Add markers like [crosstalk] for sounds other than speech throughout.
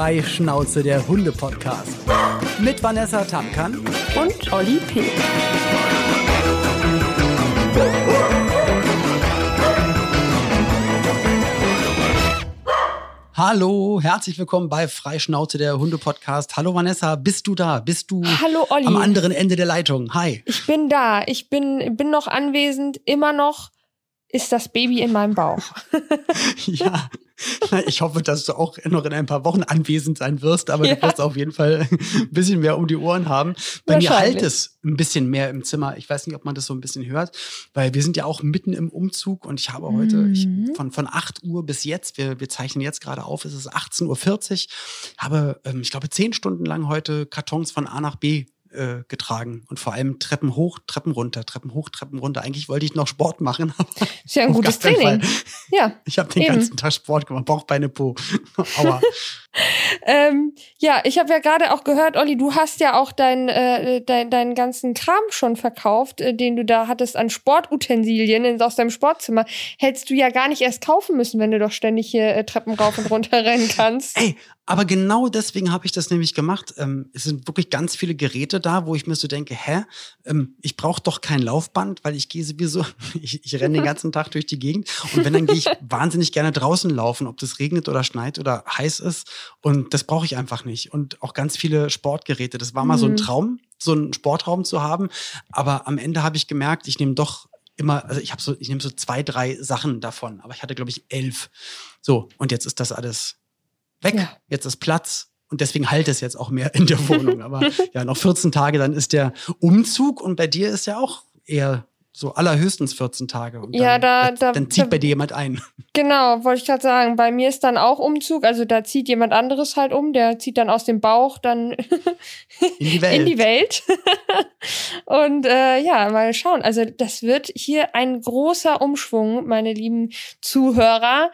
Freischnauze, der Hunde-Podcast. Mit Vanessa Tamkan und Olli P. Hallo, herzlich willkommen bei Freischnauze, der Hunde-Podcast. Hallo Vanessa, bist du da? Bist du Hallo, Olli. am anderen Ende der Leitung? Hi. Ich bin da. Ich bin, bin noch anwesend, immer noch ist das Baby in meinem Bauch. [laughs] ja, ich hoffe, dass du auch noch in ein paar Wochen anwesend sein wirst, aber ja. du wirst auf jeden Fall ein bisschen mehr um die Ohren haben. Bei mir halt es ein bisschen mehr im Zimmer. Ich weiß nicht, ob man das so ein bisschen hört, weil wir sind ja auch mitten im Umzug und ich habe heute mhm. ich, von, von 8 Uhr bis jetzt, wir, wir zeichnen jetzt gerade auf, es ist 18.40 Uhr, habe, ähm, ich glaube, zehn Stunden lang heute Kartons von A nach B äh, getragen und vor allem Treppen hoch, Treppen runter, Treppen hoch, Treppen runter. Eigentlich wollte ich noch Sport machen. [laughs] Ist ja ein gutes Training. Ja. [laughs] Ich habe den eben. ganzen Tag Sport gemacht, Bauch, Beine, Po. [laughs] Aua. ähm, ja, ich habe ja gerade auch gehört, Olli, du hast ja auch deinen äh, dein, deinen ganzen Kram schon verkauft, äh, den du da hattest an Sportutensilien aus deinem Sportzimmer. Hättest du ja gar nicht erst kaufen müssen, wenn du doch ständig hier äh, Treppen rauf und runter rennen kannst. Ey, aber genau deswegen habe ich das nämlich gemacht. Ähm, es sind wirklich ganz viele Geräte da, wo ich mir so denke, hä, ähm, ich brauche doch kein Laufband, weil ich gehe sowieso, [laughs] ich, ich renne den ganzen Tag durch die Gegend und wenn, dann gehe ich [laughs] wahnsinnig gerne draußen laufen, ob das regnet oder schneit oder heiß ist. Und das brauche ich einfach nicht. Und auch ganz viele Sportgeräte. Das war mal mhm. so ein mhm. Traum, so einen Sportraum zu haben. Aber am Ende habe ich gemerkt, ich nehme doch immer, also ich habe so, ich nehme so zwei, drei Sachen davon. Aber ich hatte, glaube ich, elf. So, und jetzt ist das alles weg. Ja. Jetzt ist Platz. Und deswegen halt es jetzt auch mehr in der Wohnung. [laughs] Aber ja, noch 14 Tage, dann ist der Umzug. Und bei dir ist ja auch eher so allerhöchstens 14 Tage. Und ja, dann, da, da, dann zieht da, bei dir jemand ein. Genau, wollte ich gerade sagen. Bei mir ist dann auch Umzug. Also da zieht jemand anderes halt um. Der zieht dann aus dem Bauch dann [laughs] in die Welt. in die Welt. [laughs] und äh, ja, mal schauen. Also das wird hier ein großer Umschwung, meine lieben Zuhörer.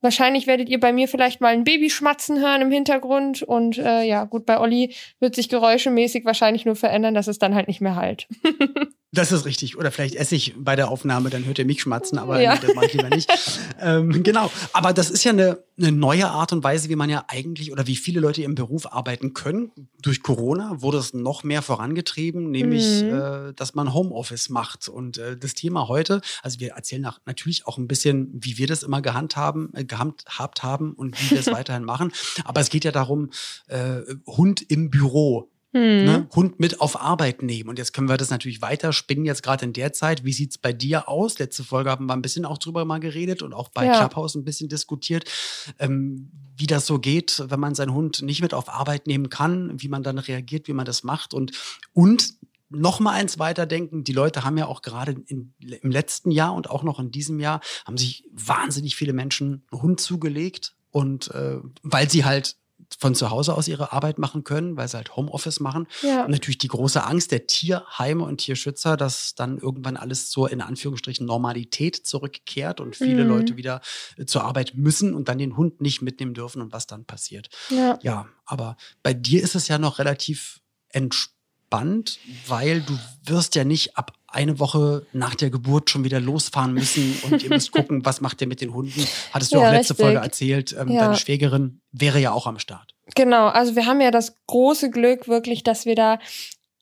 Wahrscheinlich werdet ihr bei mir vielleicht mal ein Baby schmatzen hören im Hintergrund. Und äh, ja, gut, bei Olli wird sich geräuschemäßig wahrscheinlich nur verändern, dass es dann halt nicht mehr halt. [laughs] Das ist richtig. Oder vielleicht esse ich bei der Aufnahme, dann hört ihr mich schmatzen, aber ja. das mache ich lieber nicht. [laughs] ähm, genau. Aber das ist ja eine, eine neue Art und Weise, wie man ja eigentlich oder wie viele Leute im Beruf arbeiten können. Durch Corona wurde es noch mehr vorangetrieben, nämlich, mhm. äh, dass man Homeoffice macht. Und äh, das Thema heute, also wir erzählen nach, natürlich auch ein bisschen, wie wir das immer gehandhaben, äh, gehandhabt haben und wie wir es [laughs] weiterhin machen. Aber es geht ja darum, äh, Hund im Büro hm. Ne? Hund mit auf Arbeit nehmen. Und jetzt können wir das natürlich weiter spinnen, jetzt gerade in der Zeit. Wie sieht's bei dir aus? Letzte Folge haben wir ein bisschen auch drüber mal geredet und auch bei ja. Clubhouse ein bisschen diskutiert, ähm, wie das so geht, wenn man seinen Hund nicht mit auf Arbeit nehmen kann, wie man dann reagiert, wie man das macht und, und noch mal eins weiterdenken. Die Leute haben ja auch gerade im letzten Jahr und auch noch in diesem Jahr haben sich wahnsinnig viele Menschen einen Hund zugelegt und äh, weil sie halt von zu Hause aus ihre Arbeit machen können, weil sie halt Homeoffice machen. Ja. Und natürlich die große Angst der Tierheime und Tierschützer, dass dann irgendwann alles zur in Anführungsstrichen Normalität zurückkehrt und viele mhm. Leute wieder äh, zur Arbeit müssen und dann den Hund nicht mitnehmen dürfen und was dann passiert. Ja, ja aber bei dir ist es ja noch relativ entspannt, weil du wirst ja nicht ab eine Woche nach der Geburt schon wieder losfahren müssen und ihr müsst gucken, was macht ihr mit den Hunden. Hattest du ja, auch letzte richtig. Folge erzählt, ähm, ja. deine Schwägerin wäre ja auch am Start. Genau, also wir haben ja das große Glück wirklich, dass wir da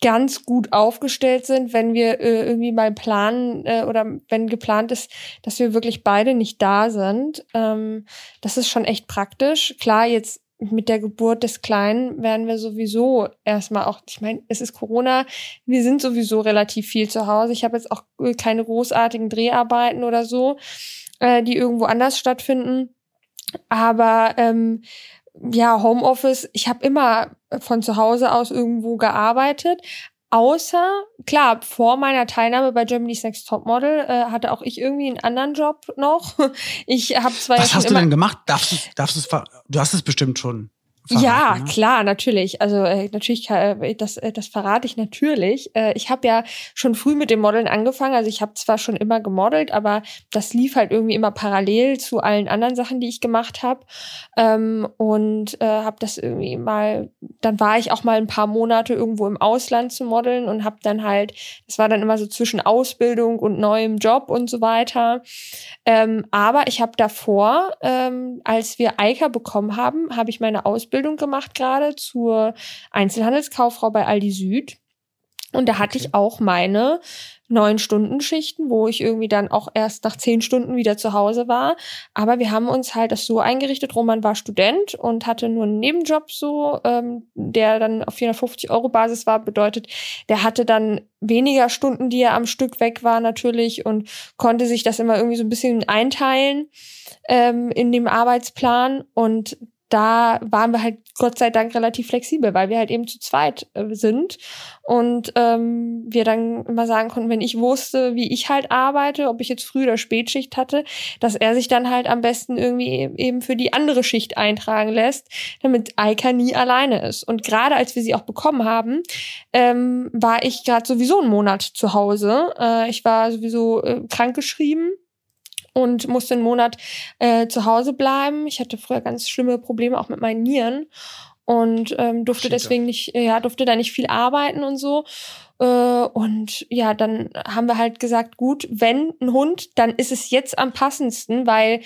ganz gut aufgestellt sind, wenn wir äh, irgendwie mal planen äh, oder wenn geplant ist, dass wir wirklich beide nicht da sind. Ähm, das ist schon echt praktisch. Klar, jetzt mit der Geburt des Kleinen werden wir sowieso erstmal auch, ich meine, es ist Corona, wir sind sowieso relativ viel zu Hause. Ich habe jetzt auch keine großartigen Dreharbeiten oder so, äh, die irgendwo anders stattfinden. Aber ähm, ja, Homeoffice, ich habe immer von zu Hause aus irgendwo gearbeitet, Außer, klar, vor meiner Teilnahme bei Germany's Next Topmodel äh, hatte auch ich irgendwie einen anderen Job noch. [laughs] Ich habe zwar Was hast du denn gemacht? Darfst du, darfst du, du hast es bestimmt schon verraten, ja, ne? klar, natürlich. Also äh, natürlich, äh, das, äh, das verrate ich natürlich. Äh, ich habe ja schon früh mit dem Modeln angefangen. Also ich habe zwar schon immer gemodelt, aber das lief halt irgendwie immer parallel zu allen anderen Sachen, die ich gemacht habe. Ähm, und äh, habe das irgendwie mal, dann war ich auch mal ein paar Monate irgendwo im Ausland zu modeln und habe dann halt, das war dann immer so zwischen Ausbildung und neuem Job und so weiter. Ähm, aber ich habe davor, ähm, als wir Eika bekommen haben, habe ich meine Ausbildung Ausbildung gemacht gerade zur Einzelhandelskauffrau bei Aldi Süd. Und da hatte ich auch meine neun Stunden Schichten, wo ich irgendwie dann auch erst nach zehn Stunden wieder zu Hause war. Aber wir haben uns halt das so eingerichtet. Roman war Student und hatte nur einen Nebenjob so, ähm, der dann auf 450 Euro Basis war. Bedeutet, der hatte dann weniger Stunden, die er am Stück weg war natürlich und konnte sich das immer irgendwie so ein bisschen einteilen ähm, in dem Arbeitsplan. Und da waren wir halt Gott sei Dank relativ flexibel, weil wir halt eben zu zweit äh, sind und ähm, wir dann immer sagen konnten, wenn ich wusste, wie ich halt arbeite, ob ich jetzt Früh- oder Spätschicht hatte, dass er sich dann halt am besten irgendwie e-, eben für die andere Schicht eintragen lässt, damit Eika nie alleine ist. Und gerade als wir sie auch bekommen haben, ähm, war ich gerade sowieso einen Monat zu Hause. Äh, ich war sowieso äh, krankgeschrieben und musste einen Monat äh, zu Hause bleiben. Ich hatte früher ganz schlimme Probleme auch mit meinen Nieren und ähm, durfte deswegen nicht, ja, durfte da nicht viel arbeiten und so. Äh, und ja, dann haben wir halt gesagt, gut, wenn ein Hund, dann ist es jetzt am passendsten, weil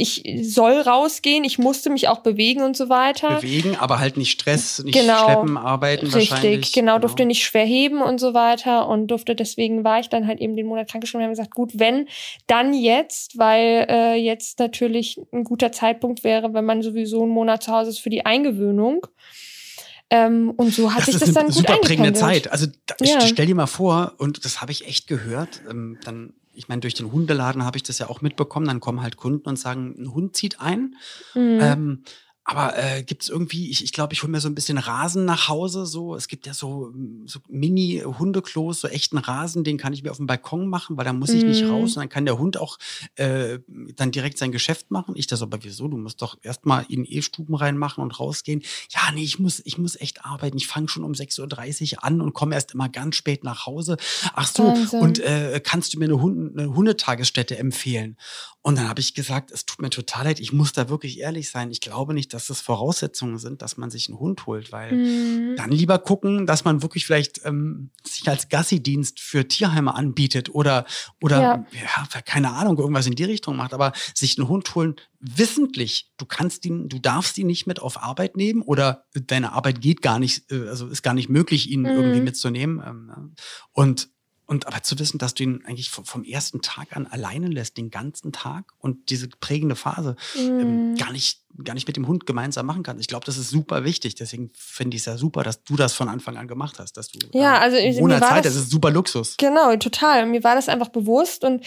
ich soll rausgehen, ich musste mich auch bewegen und so weiter. Bewegen, aber halt nicht Stress, nicht genau, schleppen, arbeiten richtig, wahrscheinlich. Genau, genau, durfte nicht schwer heben und so weiter und durfte, deswegen war ich dann halt eben den Monat krankgeschrieben und haben gesagt, gut, wenn, dann jetzt, weil äh, jetzt natürlich ein guter Zeitpunkt wäre, wenn man sowieso einen Monat zu Hause ist für die Eingewöhnung. Ähm, und so hat das sich das dann gut super prägende Zeit. Also da, ja. stell dir mal vor, und das habe ich echt gehört, ähm, dann ich meine, durch den Hundeladen habe ich das ja auch mitbekommen. Dann kommen halt Kunden und sagen, ein Hund zieht ein. Mhm. Ähm, aber äh, gibt es irgendwie, ich, ich glaube, ich hole mir so ein bisschen Rasen nach Hause. So, es gibt ja so, so Mini-Hundeklos, so echten Rasen, den kann ich mir auf dem Balkon machen, weil da muss ich mm. nicht raus. Und dann kann der Hund auch äh, dann direkt sein Geschäft machen. Ich das aber wieso? Du musst doch erstmal in E-Stuben reinmachen und rausgehen. Ja, nee, ich muss, ich muss echt arbeiten. Ich fange schon um 6.30 Uhr an und komme erst immer ganz spät nach Hause. Ach so, Wahnsinn. und äh, kannst du mir eine, Hund, eine Hundetagesstätte empfehlen? Und dann habe ich gesagt, es tut mir total leid, ich muss da wirklich ehrlich sein. Ich glaube nicht, dass das Voraussetzungen sind, dass man sich einen Hund holt, weil mhm. dann lieber gucken, dass man wirklich vielleicht ähm, sich als Gassi-Dienst für Tierheime anbietet oder, oder ja. ja. keine Ahnung, irgendwas in die Richtung macht, aber sich einen Hund holen, wissentlich, du kannst ihn, du darfst ihn nicht mit auf Arbeit nehmen oder deine Arbeit geht gar nicht, äh, also ist gar nicht möglich, ihn mhm. irgendwie mitzunehmen. Ähm, und und aber zu wissen, dass du ihn eigentlich vom, ersten Tag an alleine lässt, den ganzen Tag und diese prägende Phase mm. ähm, mhm. gar nicht gar nicht mit dem Hund gemeinsam machen kannst. Ich glaube, das ist super wichtig. Deswegen finde ich es ja super, dass du das von Anfang an gemacht hast, dass du ja, also ich, ohne Zeit, das, das, ist super Luxus. Genau, total. Mir war das einfach bewusst und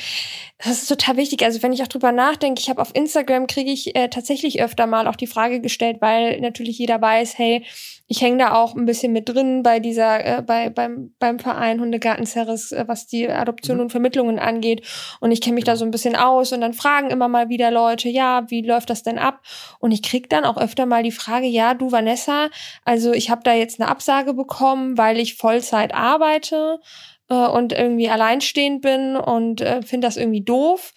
das ist total wichtig. Also wenn ich auch drüber nachdenke, ich habe auf Instagram kriege ich äh, tatsächlich öfter mal auch die Frage gestellt, weil natürlich jeder weiß, hey, ich hänge da auch ein bisschen mit drin bei dieser, äh, bei, beim, beim Verein Hundegarten Ceres, äh, was die Adoption mhm. und Vermittlungen angeht. Und ich kenne mich genau. da so ein bisschen aus und dann fragen immer mal wieder Leute, ja, wie läuft das denn ab? Und ich krieg dann auch öfter mal die Frage, ja, du Vanessa, also ich habe da jetzt eine Absage bekommen, weil ich Vollzeit arbeite äh, und irgendwie alleinstehend bin und äh, finde das irgendwie doof.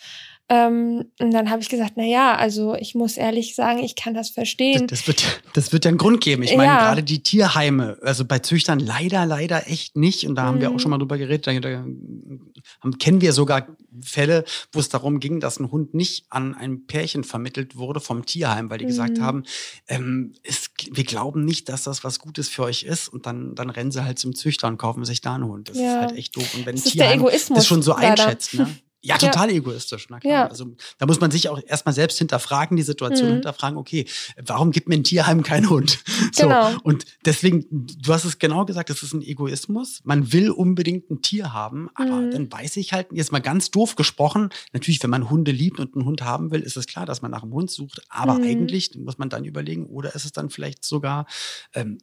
Ähm, und dann habe ich gesagt, na ja, also ich muss ehrlich sagen, ich kann das verstehen. Das, das wird, das wird ja einen Grund geben. Ich meine, ja. gerade die Tierheime, also bei Züchtern leider, leider echt nicht. Und da haben wir auch schon mal mhm. drüber geredet. Da, da haben, kennen wir sogar Fälle, wo es darum ging, dass ein Hund nicht an ein Pärchen vermittelt wurde vom Tierheim, weil die mhm. gesagt haben, ähm, es, wir glauben nicht, dass das was Gutes für euch ist. Und dann, dann rennen sie halt zum Züchter und kaufen sich da einen Hund. Das ja. ist halt echt doof. Und wenn das Tierheim das schon so leider. einschätzt, ne? Ja, total ja. egoistisch. Na klar. Ja. Also da muss man sich auch erstmal selbst hinterfragen, die Situation mhm. hinterfragen, okay, warum gibt mir ein Tierheim keinen Hund? [laughs] So. Genau. Und deswegen, du hast es genau gesagt, das ist ein Egoismus. Man will unbedingt ein Tier haben, aber mhm. dann weiß ich halt, jetzt mal ganz doof gesprochen, natürlich, wenn man Hunde liebt und einen Hund haben will, ist es klar, dass man nach einem Hund sucht. Aber mhm. eigentlich muss man dann überlegen, oder ist es dann vielleicht sogar ähm,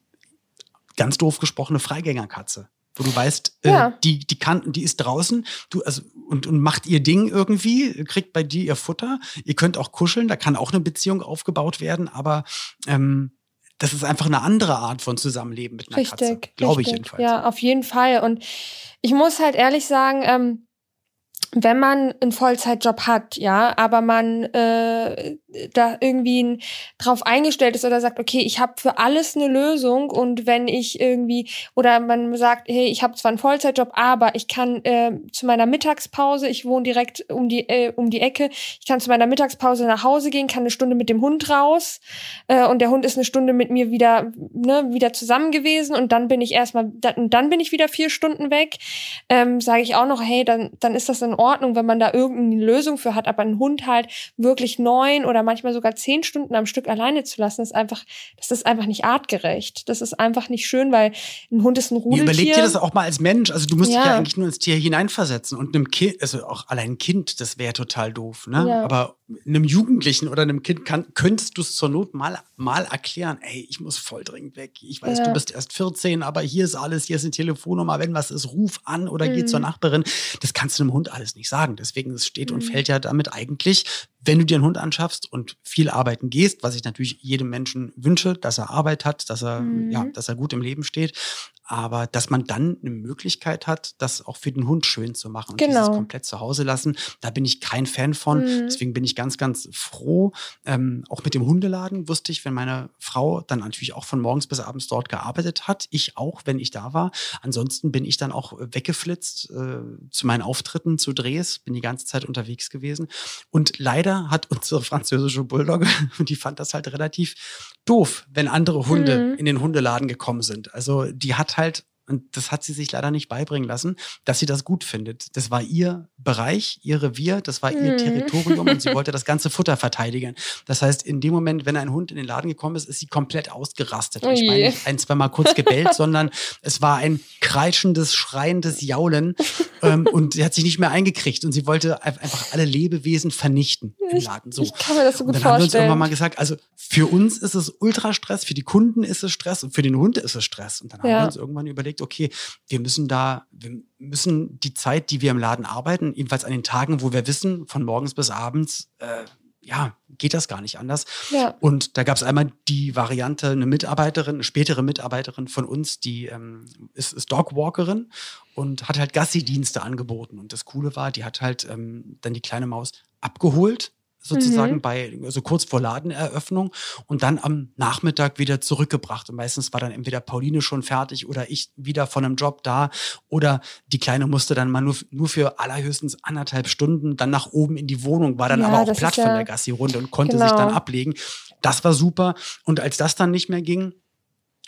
ganz doof gesprochene Freigängerkatze? Wo du weißt, äh, ja. äh, die, die kann, die ist draußen, du, also, und, und macht ihr Ding irgendwie, kriegt bei dir ihr Futter. Ihr könnt auch kuscheln, da kann auch eine Beziehung aufgebaut werden, aber ähm, das ist einfach eine andere Art von Zusammenleben mit einer richtig, Katze. Glaube ich jedenfalls. Ja, auf jeden Fall. Und ich muss halt ehrlich sagen, ähm, wenn man einen Vollzeitjob hat, ja, aber man äh, da irgendwie drauf eingestellt ist oder sagt, okay, ich habe für alles eine Lösung und wenn ich irgendwie oder man sagt, hey, ich habe zwar einen Vollzeitjob, aber ich kann äh, zu meiner Mittagspause, ich wohne direkt um die äh, um die Ecke, ich kann zu meiner Mittagspause nach Hause gehen, kann eine Stunde mit dem Hund raus äh, und der Hund ist eine Stunde mit mir wieder ne, wieder zusammen gewesen und dann bin ich erstmal dann, dann bin ich wieder vier Stunden weg. Ähm, Sage ich auch noch, hey, dann dann ist das in Ordnung, wenn man da irgendeine Lösung für hat, aber ein Hund halt wirklich neun oder oder manchmal sogar zehn Stunden am Stück alleine zu lassen, ist einfach, das ist einfach nicht artgerecht. Das ist einfach nicht schön, weil ein Hund ist ein Rudeltier. Überleg dir das auch mal als Mensch. Also du musst ja. dich ja eigentlich nur ins Tier hineinversetzen und einem Kind, also auch allein ein Kind, das wäre total doof, ne? Ja. Aber einem Jugendlichen oder einem Kind kann, könntest du es zur Not mal, mal erklären, ey, ich muss voll dringend weg. Ich weiß, ja. du bist erst 14, aber hier ist alles, hier ist eine Telefonnummer, wenn was ist, ruf an oder mhm. geh zur Nachbarin. Das kannst du einem Hund alles nicht sagen. Deswegen, es steht mhm. und fällt ja damit eigentlich, wenn du dir einen Hund anschaffst und viel arbeiten gehst, was ich natürlich jedem Menschen wünsche, dass er Arbeit hat, dass er, mhm. ja, dass er gut im Leben steht, aber dass man dann eine Möglichkeit hat, das auch für den Hund schön zu machen und genau. dieses komplett zu Hause lassen, da bin ich kein Fan von. Mhm. Deswegen bin ich ganz, ganz froh. Ähm, auch mit dem Hundeladen wusste ich, wenn meine Frau dann natürlich auch von morgens bis abends dort gearbeitet hat, ich auch, wenn ich da war. Ansonsten bin ich dann auch weggeflitzt äh, zu meinen Auftritten, zu Drehs, bin die ganze Zeit unterwegs gewesen. Und leider hat unsere französische Bulldogge, [laughs] die fand das halt relativ doof, wenn andere Hunde mhm. in den Hundeladen gekommen sind. Also die hat halt und das hat sie sich leider nicht beibringen lassen, dass sie das gut findet. Das war ihr Bereich, ihr Revier, das war ihr mhm. Territorium und sie [laughs] wollte das ganze Futter verteidigen. Das heißt, in dem Moment, wenn ein Hund in den Laden gekommen ist, ist sie komplett ausgerastet. Und ich meine nicht ein, zwei Mal kurz gebellt, [laughs] sondern es war ein kreischendes, schreiendes Jaulen ähm, und sie hat sich nicht mehr eingekriegt und sie wollte einfach alle Lebewesen vernichten im Laden. So. Ich kann mir das so gut und dann vorstellen. haben wir uns irgendwann mal gesagt, also für uns ist es Ultrastress, für die Kunden ist es Stress und für den Hund ist es Stress. Und dann ja. haben wir uns irgendwann überlegt, okay, wir müssen da, wir müssen die Zeit, die wir im Laden arbeiten, jedenfalls an den Tagen, wo wir wissen, von morgens bis abends, äh, ja, geht das gar nicht anders. Ja. Und da gab es einmal die Variante, eine Mitarbeiterin, eine spätere Mitarbeiterin von uns, die ähm, ist, ist Dogwalkerin und hat halt Gassi-Dienste angeboten. Und das Coole war, die hat halt ähm, dann die kleine Maus abgeholt sozusagen mhm. bei, so also kurz vor Ladeneröffnung und dann am Nachmittag wieder zurückgebracht. Und meistens war dann entweder Pauline schon fertig oder ich wieder von einem Job da oder die Kleine musste dann mal nur, nur für allerhöchstens anderthalb Stunden dann nach oben in die Wohnung, war dann ja, aber auch platt ja, von der Gassi-Runde und konnte genau. sich dann ablegen. Das war super. Und als das dann nicht mehr ging,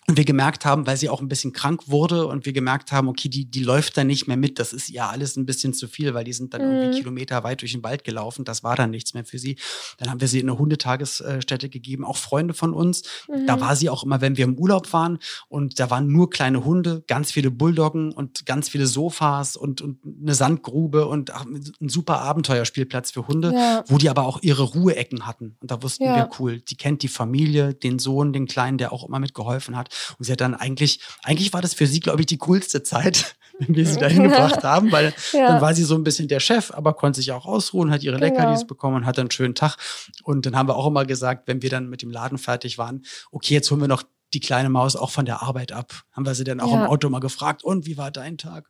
und wir gemerkt haben, weil sie auch ein bisschen krank wurde und wir gemerkt haben, okay, die, die läuft da nicht mehr mit. Das ist ja alles ein bisschen zu viel, weil die sind dann mhm. irgendwie Kilometer weit durch den Wald gelaufen. Das war dann nichts mehr für sie. Dann haben wir sie in eine Hundetagesstätte gegeben, auch Freunde von uns. Mhm. Da war sie auch immer, wenn wir im Urlaub waren und da waren nur kleine Hunde, ganz viele Bulldoggen und ganz viele Sofas und, und eine Sandgrube und ein super Abenteuerspielplatz für Hunde, ja. wo die aber auch ihre Ruheecken hatten. Und da wussten ja. wir, cool, die kennt die Familie, den Sohn, den Kleinen, der auch immer mitgeholfen hat. Und sie hat dann eigentlich, eigentlich war das für sie, glaube ich, die coolste Zeit, [laughs] wenn wir sie dahin gebracht [laughs] haben, weil ja. dann war sie so ein bisschen der Chef, aber konnte sich auch ausruhen, hat ihre genau. Leckerlis bekommen und hat einen schönen Tag. Und dann haben wir auch immer gesagt, wenn wir dann mit dem Laden fertig waren, okay, jetzt holen wir noch die kleine Maus auch von der Arbeit ab. Haben wir sie dann auch ja. im Auto mal gefragt, und wie war dein Tag?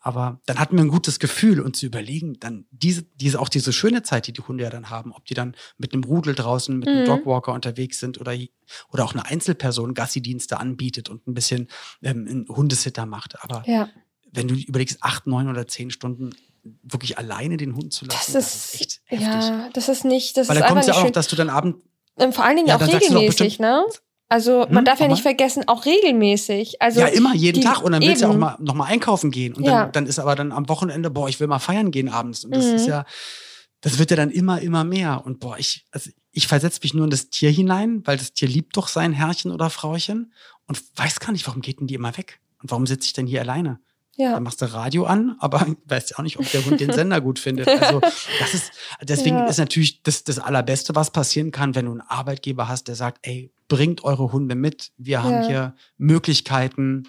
Aber dann hatten wir ein gutes Gefühl und zu überlegen, dann diese, diese, auch diese schöne Zeit, die die Hunde ja dann haben, ob die dann mit einem Rudel draußen, mit einem mhm. Dogwalker unterwegs sind oder, oder auch eine Einzelperson Gassi-Dienste anbietet und ein bisschen ähm, einen Hundesitter macht. Aber ja. wenn du überlegst, acht, neun oder zehn Stunden wirklich alleine den Hund zu lassen, das ist, das ist echt heftig. Ja, das ist nicht, das Weil ist da kommt ja auch noch, dass du dann Abend ähm, vor allen Dingen ja, auch regelmäßig, ne? Also man hm, darf ja nicht vergessen, auch regelmäßig. Also ja, immer, jeden die, Tag. Und dann willst du ja auch mal noch mal einkaufen gehen. Und ja. dann, dann ist aber dann am Wochenende, boah, ich will mal feiern gehen abends. Und das mhm. ist ja, das wird ja dann immer, immer mehr. Und boah, ich, also ich versetze mich nur in das Tier hinein, weil das Tier liebt doch sein Herrchen oder Frauchen und weiß gar nicht, warum geht denn die immer weg? Und warum sitze ich denn hier alleine? Ja. Dann machst du Radio an, aber [laughs] weißt ja auch nicht, ob der Hund den Sender gut findet. Also das ist, deswegen ja. ist natürlich das, das Allerbeste, was passieren kann, wenn du einen Arbeitgeber hast, der sagt, ey, bringt eure Hunde mit. Wir haben ja. hier Möglichkeiten.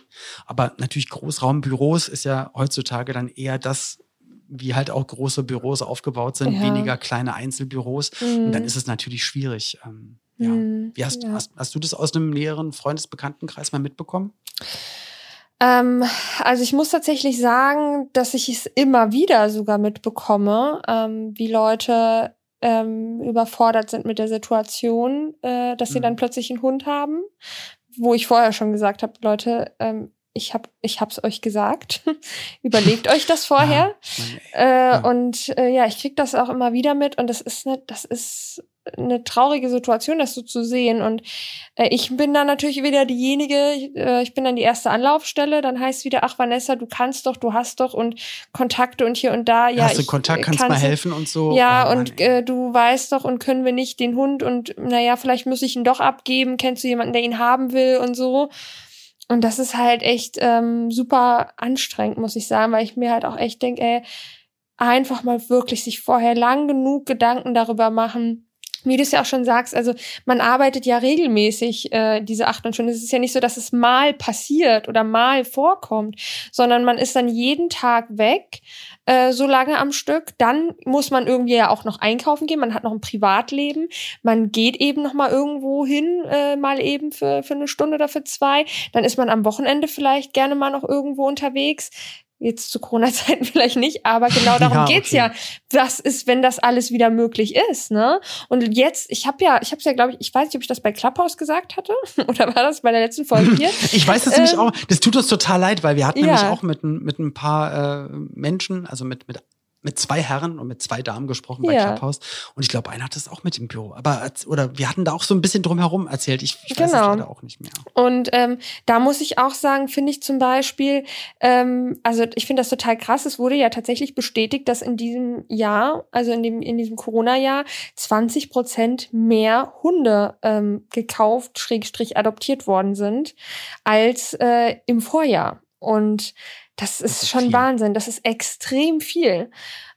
Aber natürlich Großraumbüros ist ja heutzutage dann eher das, wie halt auch große Büros aufgebaut sind, ja. weniger kleine Einzelbüros. Mhm. Und dann mhm. ist es natürlich schwierig. Ähm, ja. Mhm. Wie hast, ja. hast, hast du das aus einem näheren Freundesbekanntenkreis mal mitbekommen? Ähm, also ich muss tatsächlich sagen, dass ich es immer wieder sogar mitbekomme, ähm, wie Leute ähm, überfordert sind mit der Situation, äh, dass sie mhm. dann plötzlich einen Hund haben, wo ich vorher schon gesagt habe, Leute, ähm, ich hab, ich hab's euch gesagt. [laughs] Überlegt euch das [laughs] vorher. Ja, äh, ja. Und äh, ja, ich krieg das auch immer wieder mit und das ist ne, das ist eine traurige Situation, das so zu sehen. Und äh, ich bin dann natürlich wieder diejenige, äh, ich bin dann die erste Anlaufstelle, dann heißt wieder, ach Vanessa, du kannst doch, du hast doch und Kontakte und hier und da. Ja, hast du Kontakt, kannst mal helfen und so. Ja, oh, und äh, du weißt doch und können wir nicht den Hund und naja, vielleicht muss ich ihn doch abgeben, kennst du jemanden, der ihn haben will und so. Und das ist halt echt ähm, super anstrengend, muss ich sagen, weil ich mir halt auch echt denke, ey, einfach mal wirklich sich vorher lang genug Gedanken darüber machen, wie du es ja auch schon sagst, also man arbeitet ja regelmäßig äh, diese acht Stunden. Es ist ja nicht so, dass es mal passiert oder mal vorkommt, sondern man ist dann jeden Tag weg, äh, so lange am Stück. Dann muss man irgendwie ja auch noch einkaufen gehen. Man hat noch ein Privatleben. Man geht eben noch mal irgendwo hin, äh, mal eben für, für eine Stunde oder für zwei. Dann ist man am Wochenende vielleicht gerne mal noch irgendwo unterwegs Jetzt zu Corona-Zeiten [laughs] vielleicht nicht, aber genau darum ja, geht's okay. ja. Was ist, wenn das alles wieder möglich ist, ne? Und jetzt, ich habe ja, ich habe es ja, glaube ich, ich weiß nicht, ob ich das bei Clubhouse gesagt hatte [laughs] oder war das bei der letzten Folge hier? [laughs] ich weiß das ähm, nämlich auch. Das tut uns total leid, weil wir hatten ja. nämlich auch mit, mit ein paar äh, Menschen, also mit mit mit zwei Herren und mit zwei Damen gesprochen bei ja. Clubhouse. Und ich glaube, einer hat das auch mit im Büro. Aber oder wir hatten da auch so ein bisschen drumherum erzählt. Ich, ich weiß genau. das auch nicht mehr. Und ähm, da muss ich auch sagen, finde ich zum Beispiel, ähm, also ich finde das total krass. Es wurde ja tatsächlich bestätigt, dass in diesem Jahr, also in dem in diesem Corona-Jahr, 20 Prozent mehr Hunde ähm, gekauft, Schrägstrich adoptiert worden sind, als äh, im Vorjahr. Und das ist, das ist schon viel. Wahnsinn. Das ist extrem viel.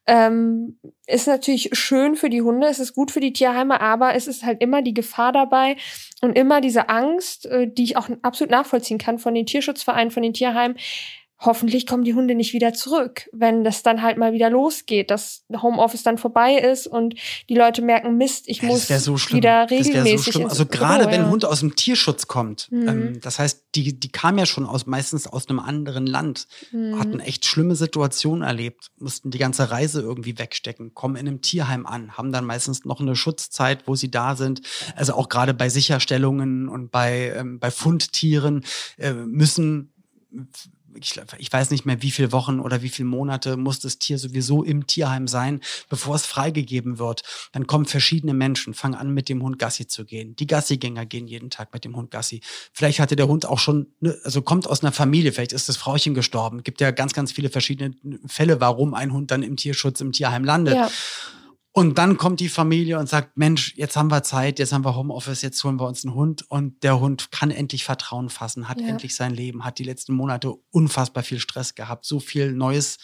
Ähm, ist natürlich schön für die Hunde, es ist gut für die Tierheime, aber es ist halt immer die Gefahr dabei und immer diese Angst, äh, die ich auch absolut nachvollziehen kann von den Tierschutzvereinen, von den Tierheimen hoffentlich kommen die Hunde nicht wieder zurück, wenn das dann halt mal wieder losgeht, dass Homeoffice dann vorbei ist und die Leute merken, Mist, ich muss so wieder regelmäßig. So also gerade wenn ein Hund aus dem Tierschutz kommt, mhm. ähm, das heißt, die, die kam ja schon aus meistens aus einem anderen Land, mhm. hatten echt schlimme Situationen erlebt, mussten die ganze Reise irgendwie wegstecken, kommen in einem Tierheim an, haben dann meistens noch eine Schutzzeit, wo sie da sind. Also auch gerade bei Sicherstellungen und bei, ähm, bei Fundtieren äh, müssen ich, ich weiß nicht mehr, wie viele Wochen oder wie viele Monate muss das Tier sowieso im Tierheim sein, bevor es freigegeben wird. Dann kommen verschiedene Menschen, fangen an, mit dem Hund Gassi zu gehen. Die Gassigänger gehen jeden Tag mit dem Hund Gassi. Vielleicht hatte der Hund auch schon, ne, also kommt aus einer Familie, vielleicht ist das Frauchen gestorben. Gibt ja ganz, ganz viele verschiedene Fälle, warum ein Hund dann im Tierschutz, im Tierheim landet. Ja. Und dann kommt die Familie und sagt, Mensch, jetzt haben wir Zeit, jetzt haben wir Homeoffice, jetzt holen wir uns einen Hund. Und der Hund kann endlich Vertrauen fassen, hat ja. endlich sein Leben, hat die letzten Monate unfassbar viel Stress gehabt, so viel Neues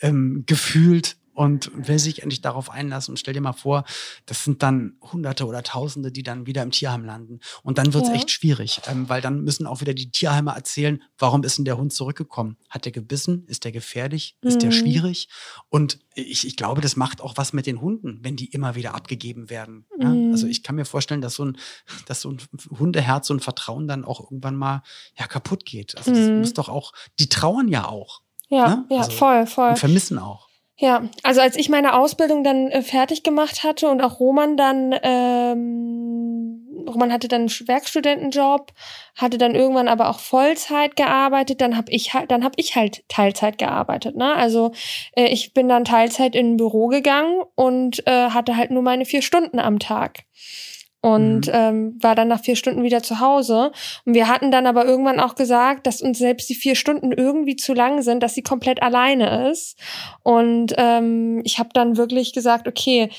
ähm, gefühlt, und will sich endlich darauf einlassen. Und stell dir mal vor, das sind dann Hunderte oder Tausende, die dann wieder im Tierheim landen. Und dann wird's ja. echt schwierig, ähm, weil dann müssen auch wieder die Tierheime erzählen, warum ist denn der Hund zurückgekommen? Hat der gebissen? Ist der gefährlich? Ist mhm. der schwierig? Und ich, ich glaube, das macht auch was mit den Hunden, wenn die immer wieder abgegeben werden. Mhm. Ja? Also ich kann mir vorstellen, dass so ein, dass so ein Hundeherz und Vertrauen dann auch irgendwann mal ja, kaputt geht. Also das mhm. muss doch auch, die trauern ja auch. Ja, ne? ja, also, voll, voll. Und vermissen auch. Ja, also als ich meine Ausbildung dann äh, fertig gemacht hatte und auch Roman dann, ähm, Roman hatte dann einen Werkstudentenjob, hatte dann irgendwann aber auch Vollzeit gearbeitet, dann habe ich halt, dann habe ich halt Teilzeit gearbeitet. Ne? Also äh, ich bin dann Teilzeit in ein Büro gegangen und äh, hatte halt nur meine vier Stunden am Tag und mhm. ähm, war dann nach vier Stunden wieder zu Hause. Und wir hatten dann aber irgendwann auch gesagt, dass uns selbst die vier Stunden irgendwie zu lang sind, dass sie komplett alleine ist. Und ähm, ich habe dann wirklich gesagt, okay,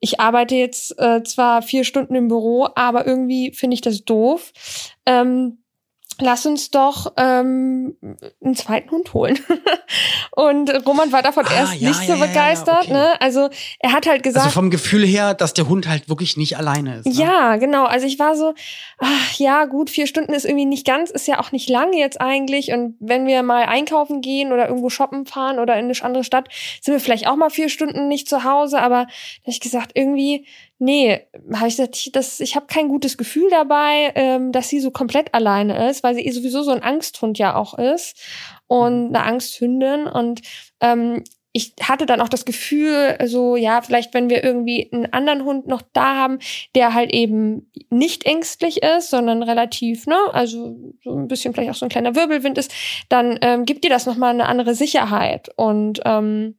ich arbeite jetzt äh, zwar vier Stunden im Büro, aber irgendwie finde ich das doof. Ähm, lass uns doch ähm, einen zweiten Hund holen. [laughs] und Roman war davon ah, erst ja, nicht ja, so begeistert. Ja, okay. ne? Also er hat halt gesagt. Also vom Gefühl her, dass der Hund halt wirklich nicht alleine ist. Ne? Ja, genau. Also ich war so, ach ja, gut, vier Stunden ist irgendwie nicht ganz, ist ja auch nicht lange jetzt eigentlich. Und wenn wir mal einkaufen gehen oder irgendwo shoppen fahren oder in eine andere Stadt, sind wir vielleicht auch mal vier Stunden nicht zu Hause. Aber da hab ich gesagt, irgendwie nee, habe ich gesagt, ich, das, ich habe kein gutes Gefühl dabei, ähm, dass sie so komplett alleine ist, weil sie sowieso so ein Angsthund ja auch ist und mhm. eine Angsthündin und ähm, ich hatte dann auch das Gefühl, so, ja, vielleicht wenn wir irgendwie einen anderen Hund noch da haben, der halt eben nicht ängstlich ist, sondern relativ, ne, also so ein bisschen vielleicht auch so ein kleiner Wirbelwind ist, dann ähm, gibt dir das nochmal eine andere Sicherheit. Und ähm,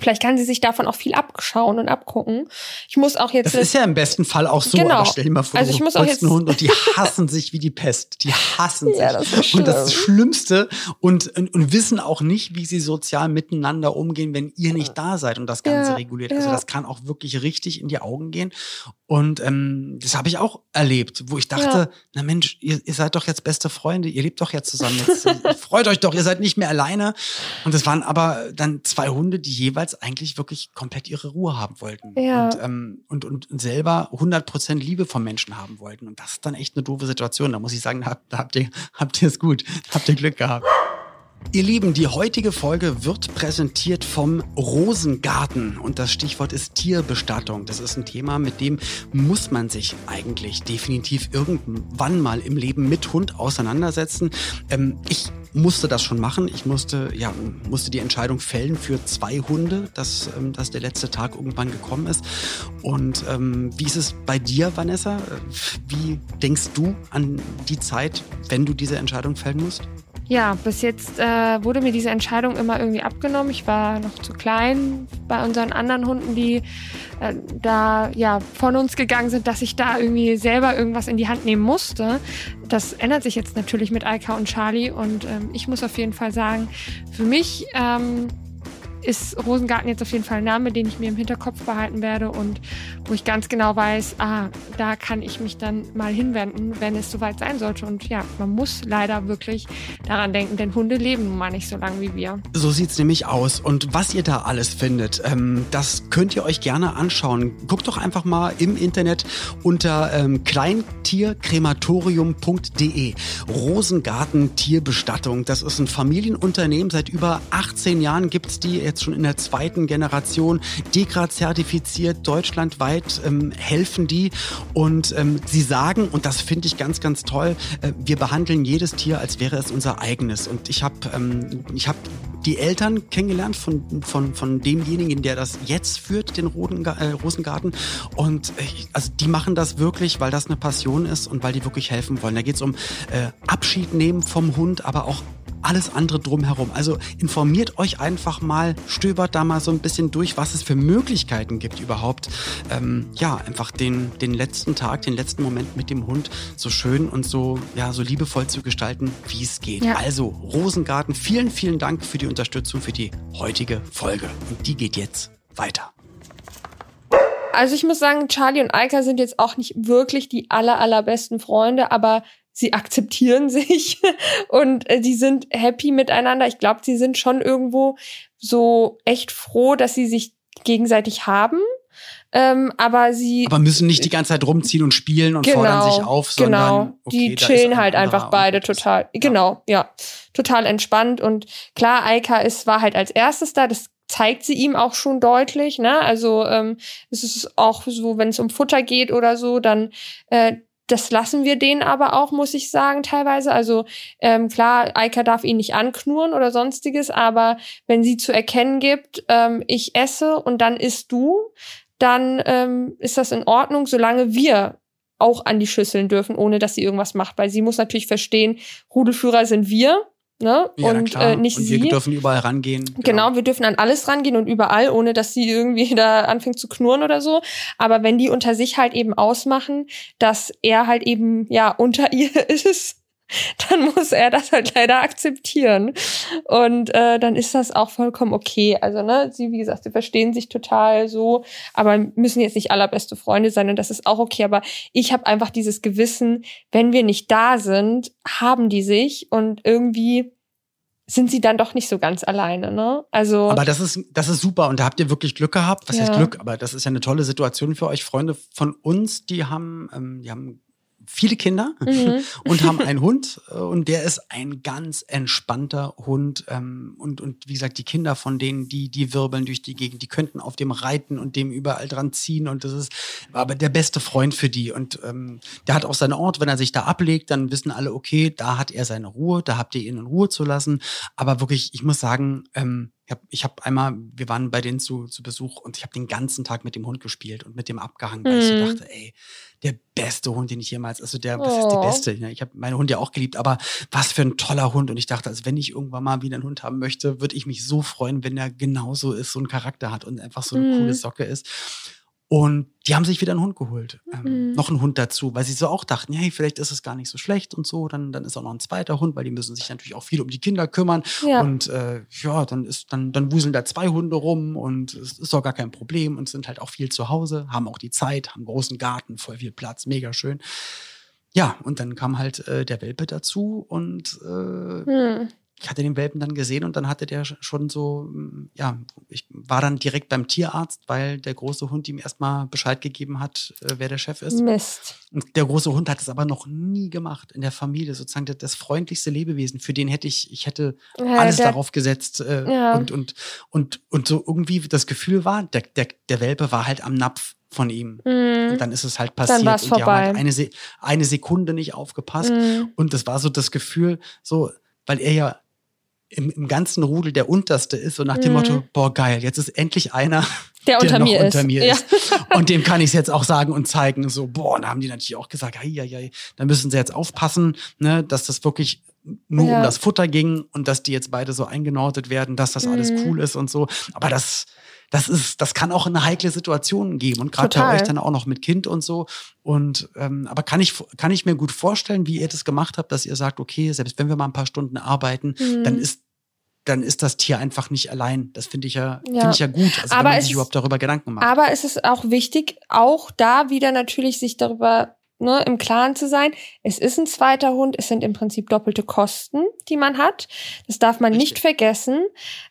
Vielleicht kann sie sich davon auch viel abschauen und abgucken. Ich muss auch jetzt. Das ist ja im besten Fall auch so, genau. aber stell dir mal vor, also ich muss auch jetzt einen Hund und die hassen sich wie die Pest. Die hassen [laughs] sich. Ja, das ist und das schlimm. Schlimmste und, und, und wissen auch nicht, wie sie sozial miteinander umgehen, wenn ihr nicht da seid und das Ganze Ja, reguliert. Also ja. das kann auch wirklich richtig in die Augen gehen. Und ähm, das habe ich auch erlebt, wo ich dachte, Ja. na Mensch, ihr, ihr seid doch jetzt beste Freunde, ihr lebt doch jetzt zusammen. Jetzt, äh, [laughs] freut euch doch, ihr seid nicht mehr alleine. Und es waren aber dann zwei Hunde, die jeweils eigentlich wirklich komplett ihre Ruhe haben wollten. Ja. Und, ähm, und, und selber 100% Liebe vom Menschen haben wollten. Und das ist dann echt eine doofe Situation. Da muss ich sagen, da habt, da habt ihr habt ihr es gut, habt ihr Glück gehabt. Ihr Lieben, die heutige Folge wird präsentiert vom Rosengarten und das Stichwort ist Tierbestattung. Das ist ein Thema, mit dem muss man sich eigentlich definitiv irgendwann mal im Leben mit Hund auseinandersetzen. Ähm, ich musste das schon machen. Ich musste, ja, musste die Entscheidung fällen für zwei Hunde, dass, ähm, dass der letzte Tag irgendwann gekommen ist. Und ähm, wie ist es bei dir, Vanessa? Äh, Wie denkst du an die Zeit, wenn du diese Entscheidung fällen musst? Ja, bis jetzt äh, wurde mir diese Entscheidung immer irgendwie abgenommen. Ich war noch zu klein bei unseren anderen Hunden, die äh, da ja von uns gegangen sind, dass ich da irgendwie selber irgendwas in die Hand nehmen musste. Das ändert sich jetzt natürlich mit Alka und Charlie und ähm, ich muss auf jeden Fall sagen, für mich ähm, ist Rosengarten jetzt auf jeden Fall ein Name, den ich mir im Hinterkopf behalten werde und wo ich ganz genau weiß, ah, da kann ich mich dann mal hinwenden, wenn es soweit sein sollte. Und ja, man muss leider wirklich daran denken, denn Hunde leben nun mal nicht so lange wie wir. So sieht's nämlich aus. Und was ihr da alles findet, ähm, das könnt ihr euch gerne anschauen. Guckt doch einfach mal im Internet unter ähm, kleintierkrematorium.de. Rosengarten Tierbestattung. Das ist ein Familienunternehmen. Seit über 18 Jahren gibt's die jetzt schon in der zweiten Generation. Degra zertifiziert, deutschlandweit ähm, helfen die. Und ähm, sie sagen, und das finde ich ganz, ganz toll, äh, wir behandeln jedes Tier, als wäre es unser eigenes. Und ich habe ähm, hab die Eltern kennengelernt von, von, von demjenigen, der das jetzt führt, den Rodenga äh, Rosengarten. Und äh, also die machen das wirklich, weil das eine Passion ist und weil die wirklich helfen wollen. Da geht es um äh, Abschied nehmen vom Hund, aber auch alles andere drumherum. Also informiert euch einfach mal, stöbert da mal so ein bisschen durch, was es für Möglichkeiten gibt überhaupt. Ähm, ja, einfach den, den letzten Tag, den letzten Moment mit dem Hund so schön und so, ja, so liebevoll zu gestalten, wie es geht. Ja. Also, Rosengarten, vielen, vielen Dank für die Unterstützung für die heutige Folge. Und die geht jetzt weiter. Also ich muss sagen, Charlie und Eika sind jetzt auch nicht wirklich die aller, allerbesten Freunde, aber sie akzeptieren [laughs] sich und äh, sie sind happy miteinander. Ich glaube, sie sind schon irgendwo so echt froh, dass sie sich gegenseitig haben. Ähm, aber sie Aber müssen nicht die ganze Zeit rumziehen und spielen und fordern sich auf, sondern genau. okay, die chillen halt einfach beide total. Genau, ja, total entspannt und klar, Eika ist war halt als erstes da. Das zeigt sie ihm auch schon deutlich. Ne? Also ähm, es ist auch so, wenn es um Futter geht oder so, dann äh, das lassen wir denen aber auch, muss ich sagen, teilweise. Also ähm, klar, Eika darf ihn nicht anknurren oder sonstiges, aber wenn sie zu erkennen gibt, ähm, ich esse und dann isst du, dann ähm, ist das in Ordnung, solange wir auch an die Schüsseln dürfen, ohne dass sie irgendwas macht. Weil sie muss natürlich verstehen, Rudelführer sind wir, ne? Ja, und äh, nicht und sie. wir dürfen überall rangehen. Genau, wir dürfen an alles rangehen und überall, ohne dass sie irgendwie [laughs] da anfängt zu knurren oder so. Aber wenn die unter sich halt eben ausmachen, dass er halt eben ja unter [laughs] ihr ist, [laughs] dann muss er das halt leider akzeptieren. Und äh, dann ist das auch vollkommen okay. Also, ne, sie, wie gesagt, sie verstehen sich total so, aber müssen jetzt nicht allerbeste Freunde sein und das ist auch okay. Aber ich habe einfach dieses Gewissen, wenn wir nicht da sind, haben die sich und irgendwie sind sie dann doch nicht so ganz alleine, ne? Also Aber das ist, das ist super und da habt ihr wirklich Glück gehabt. Was heißt Ja. Glück? Aber das ist ja eine tolle Situation für euch. Freunde von uns, die haben, ähm, die haben viele Kinder Mhm. [laughs] und haben einen Hund äh, und der ist ein ganz entspannter Hund ähm, und und wie gesagt die Kinder von denen die die wirbeln durch die Gegend die könnten auf dem reiten und dem überall dran ziehen und das ist aber der beste Freund für die und ähm, der hat auch seinen Ort wenn er sich da ablegt dann wissen alle okay da hat er seine Ruhe da habt ihr ihn in Ruhe zu lassen aber wirklich ich muss sagen ähm, Ich habe ich hab einmal, wir waren bei denen zu, zu Besuch und ich habe den ganzen Tag mit dem Hund gespielt und mit dem abgehangen, weil mhm. ich so mhm. dachte, ey, der beste Hund, den ich jemals, also der, was ist der oh. beste? Ich habe meine Hunde ja auch geliebt, aber was für ein toller Hund. Und ich dachte, also wenn ich irgendwann mal wieder einen Hund haben möchte, würde ich mich so freuen, wenn er genauso ist, so einen Charakter hat und einfach so eine mhm. coole Socke ist. Und die haben sich wieder einen Hund geholt. Ähm, mhm. Noch einen Hund dazu, weil sie so auch dachten, hey, vielleicht ist es gar nicht so schlecht und so. Dann, dann ist auch noch ein zweiter Hund, weil die müssen sich natürlich auch viel um die Kinder kümmern. Ja. Und äh, ja, dann ist, dann, dann wuseln da zwei Hunde rum und es ist doch gar kein Problem und sind halt auch viel zu Hause, haben auch die Zeit, haben großen Garten, voll viel Platz, mega schön. Ja, und dann kam halt äh, der Welpe dazu und äh, hm ich hatte den Welpen dann gesehen und dann hatte der schon so, mm, ja, ich war dann direkt beim Tierarzt, weil der große Hund ihm erstmal Bescheid gegeben hat, äh, wer der Chef ist. Mist. Und der große Hund hat es aber noch nie gemacht in der Familie, sozusagen das, das freundlichste Lebewesen. Für den hätte ich, ich hätte ja, alles der, darauf gesetzt äh, ja. und, und, und, und so irgendwie das Gefühl war, der, der, der Welpe war halt am Napf von ihm. Mm. Und dann ist es halt passiert. Dann und die vorbei. haben halt eine, Se eine Sekunde nicht aufgepasst. Mm. Und das war so das Gefühl, so, weil er ja im, im ganzen Rudel der Unterste ist, so nach dem mhm. Motto, boah, geil, jetzt ist endlich einer, der, [laughs] der unter, mir, unter ist. mir ist. Und dem kann ich es jetzt auch sagen und zeigen. So, boah, und da haben die natürlich auch gesagt, hei, hei, hei, da müssen sie jetzt aufpassen, ne, dass das wirklich nur ja. um das Futter ging und dass die jetzt beide so eingenordet werden, dass das mhm. alles cool ist und so. Aber das, das ist, das kann auch eine heikle Situation geben und gerade bei euch dann auch noch mit Kind und so. Und ähm, aber kann ich kann ich mir gut vorstellen, wie ihr das gemacht habt, dass ihr sagt, okay, selbst wenn wir mal ein paar Stunden arbeiten, mhm. dann ist dann ist das Tier einfach nicht allein. Das finde ich ja, ja. finde ich ja gut, also aber wenn man sich überhaupt darüber Gedanken macht. Aber es ist auch wichtig, auch da wieder natürlich sich darüber ne, im Klaren zu sein. Es ist ein zweiter Hund, es sind im Prinzip doppelte Kosten, die man hat. Das darf man Richtig. nicht vergessen.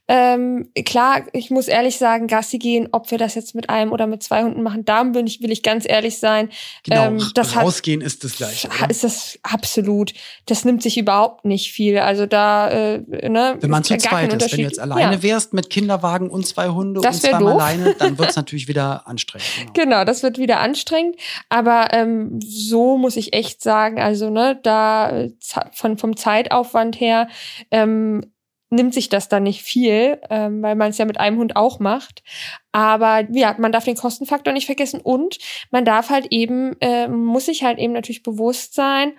Ähm, klar, ich muss ehrlich sagen, Gassi gehen, ob wir das jetzt mit einem oder mit zwei Hunden machen, da will ich, will ich ganz ehrlich sein. Genau, ähm, das rausgehen hat, ist das gleiche. Oder? Ist das absolut. Das nimmt sich überhaupt nicht viel. Also da, äh, ne, Wenn man zu zweit ist, wenn du jetzt alleine ja. wärst mit Kinderwagen und zwei Hunde das und zweimal doof. alleine, dann wird es [laughs] natürlich wieder anstrengend. Genau. genau, das wird wieder anstrengend. Aber ähm, so muss ich echt sagen, also ne, da von vom Zeitaufwand her ähm, nimmt sich das dann nicht viel, ähm, weil man es ja mit einem Hund auch macht. Aber ja, man darf den Kostenfaktor nicht vergessen und man darf halt eben, äh, muss sich halt eben natürlich bewusst sein,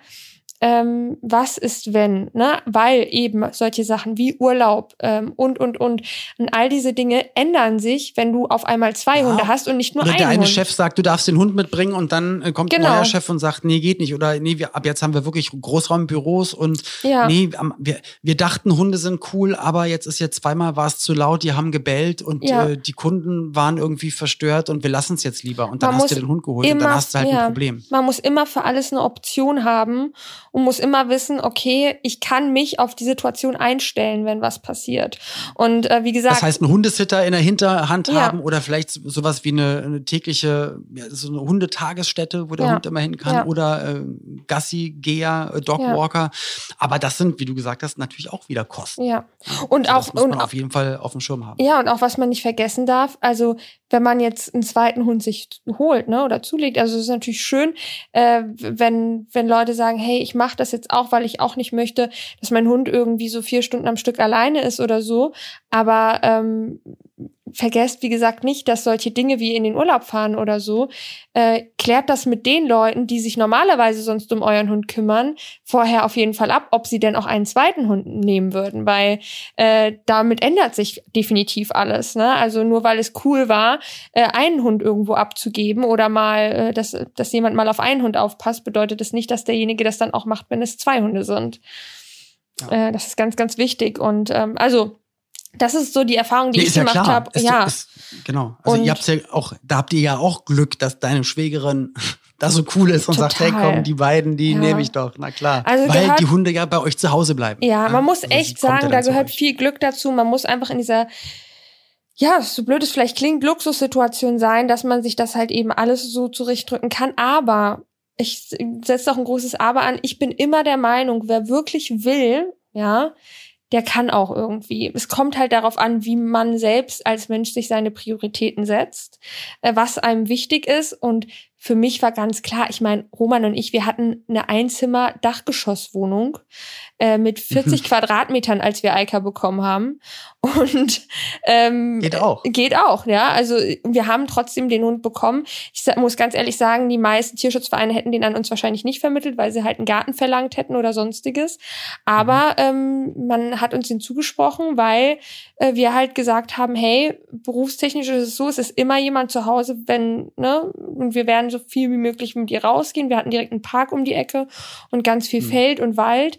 ähm, was ist wenn, ne? Weil eben solche Sachen wie Urlaub ähm, und und und und all diese Dinge ändern sich, wenn du auf einmal zwei ja. Hunde hast und nicht nur Oder einen der eine Hund. Chef sagt, du darfst den Hund mitbringen und dann äh, kommt genau. ein neuer Chef und sagt, nee, geht nicht. Oder nee, wir, ab jetzt haben wir wirklich Großraumbüros und ja. nee, wir, wir dachten, Hunde sind cool, aber jetzt ist jetzt zweimal war es zu laut, die haben gebellt und ja. äh, die Kunden waren irgendwie verstört und wir lassen es jetzt lieber. Und dann Man hast du den Hund geholt immer, und dann hast du halt ein Problem. Man muss immer für alles eine Option haben und muss immer wissen, okay, ich kann mich auf die Situation einstellen, wenn was passiert. Und äh, wie gesagt. Das heißt, einen Hundesitter in der Hinterhand ja. haben oder vielleicht sowas wie eine, eine tägliche, ja, so eine Hundetagesstätte, wo der ja. Hund immer hin kann oder äh, Gassi-Geher, äh, Dogwalker. Aber das sind, wie du gesagt hast, natürlich auch wieder Kosten. Ja. Und also auch. Das muss man und, auf jeden Fall auf dem Schirm haben. Ja, und auch was man nicht vergessen darf, also wenn man jetzt einen zweiten Hund sich holt, ne, oder zulegt, also es ist natürlich schön, äh, wenn, wenn Leute sagen, hey, ich mache das jetzt auch, weil ich auch nicht möchte, dass mein Hund irgendwie so vier Stunden am Stück alleine ist oder so. Aber ähm, vergesst, wie gesagt, nicht, dass solche Dinge wie in den Urlaub fahren oder so, äh, klärt das mit den Leuten, die sich normalerweise sonst um euren Hund kümmern, vorher auf jeden Fall ab, ob sie denn auch einen zweiten Hund nehmen würden, weil äh, damit ändert sich definitiv alles. Ne? Also nur weil es cool war, äh, einen Hund irgendwo abzugeben oder mal, äh, dass, dass jemand mal auf einen Hund aufpasst, bedeutet das nicht, dass derjenige das dann auch macht, wenn es zwei Hunde sind. Ja. Äh, das ist ganz, ganz wichtig. Und ähm, also das ist so die Erfahrung, die nee, ich gemacht ja habe. Ja. Ist, genau. Also und ihr habt ja auch, da habt ihr ja auch Glück, dass deine Schwägerin [laughs] da so cool ist und total. sagt, hey komm, die beiden, die ja. nehme ich doch. Na klar. Also Weil gehört, die Hunde ja bei euch zu Hause bleiben. Ja, man muss also echt sagen, da gehört viel Glück dazu. Man muss einfach in dieser ja, so blöd es vielleicht klingt, Luxussituation sein, dass man sich das halt eben alles so zurechtdrücken kann. Aber ich setze auch ein großes Aber an. Ich bin immer der Meinung, wer wirklich will, ja, der kann auch irgendwie. Es kommt halt darauf an, wie man selbst als Mensch sich seine Prioritäten setzt, äh, was einem wichtig ist und für mich war ganz klar, ich meine, Roman und ich, wir hatten eine Einzimmer-Dachgeschosswohnung äh, mit 40 mhm. Quadratmetern, als wir Eika bekommen haben. Und ähm, geht auch. Geht auch, ja. Also wir haben trotzdem den Hund bekommen. Ich muss ganz ehrlich sagen, die meisten Tierschutzvereine hätten den an uns wahrscheinlich nicht vermittelt, weil sie halt einen Garten verlangt hätten oder sonstiges. Aber mhm. ähm, man hat uns den zugesprochen, weil äh, wir halt gesagt haben, hey, berufstechnisch ist es so, es ist immer jemand zu Hause, wenn, ne, und wir werden so viel wie möglich mit ihr rausgehen. Wir hatten direkt einen Park um die Ecke und ganz viel mhm. Feld und Wald.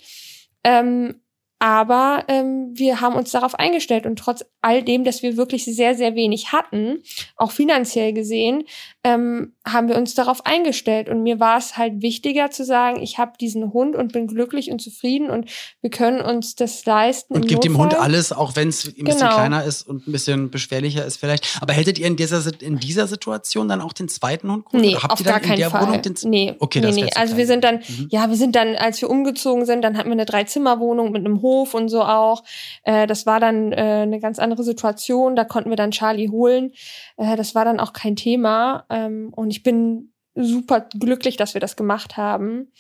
Ähm, aber ähm, wir haben uns darauf eingestellt und trotz all dem, dass wir wirklich sehr, sehr wenig hatten, auch finanziell gesehen, ähm, haben wir uns darauf eingestellt. Und mir war es halt wichtiger zu sagen, ich habe diesen Hund und bin glücklich und zufrieden und wir können uns das leisten. Und gibt dem Hund alles, auch wenn es ein bisschen genau. kleiner ist und ein bisschen beschwerlicher ist vielleicht. Aber hättet ihr in dieser, in dieser Situation dann auch den zweiten Hund geholt? Nee, Oder habt auf ihr dann gar in der Fall. Wohnung den Nee, okay, nee, nee. Also wir sind dann, mhm. ja, wir sind dann, als wir umgezogen sind, dann hatten wir eine Dreizimmerwohnung mit einem Hof und so auch. Äh, das war dann äh, eine ganz andere Situation. Da konnten wir dann Charlie holen. Äh, das war dann auch kein Thema. Ähm, und ich bin super glücklich, dass wir das gemacht haben.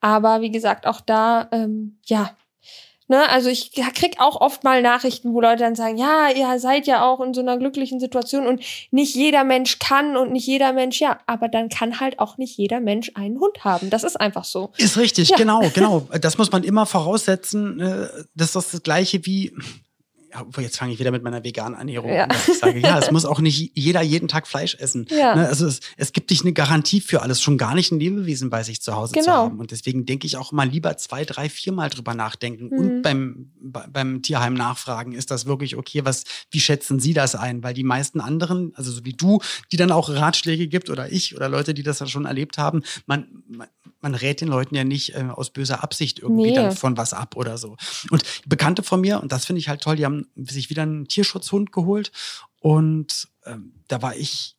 Aber wie gesagt, auch da, ähm, ja, Ne, also ich krieg auch oft mal Nachrichten, wo Leute dann sagen, ja, ihr seid ja auch in so einer glücklichen Situation und nicht jeder Mensch kann und nicht jeder Mensch, ja, aber dann kann halt auch nicht jeder Mensch einen Hund haben. Das ist einfach so. Ist richtig, ja. genau, genau. [laughs] Das muss man immer voraussetzen. Äh, das ist das Gleiche wie, jetzt fange ich wieder mit meiner veganen Ernährung ja. an, dass ich sage, ja, es muss auch nicht jeder jeden Tag Fleisch essen. Ja. Ne? Also es, es gibt nicht eine Garantie für alles, schon gar nicht ein Lebewesen bei sich zu Hause genau. zu haben. Und deswegen denke ich auch mal lieber zwei, drei, viermal drüber nachdenken mhm. und beim, beim Tierheim nachfragen, ist das wirklich okay? Was, wie schätzen Sie das ein? Weil die meisten anderen, also so wie du, die dann auch Ratschläge gibt oder ich oder Leute, die das dann schon erlebt haben, man, man, man rät den Leuten ja nicht äh, aus böser Absicht irgendwie nee. dann von was ab oder so. Und Bekannte von mir, und das finde ich halt toll, die haben sich wieder einen Tierschutzhund geholt und ähm, da war ich,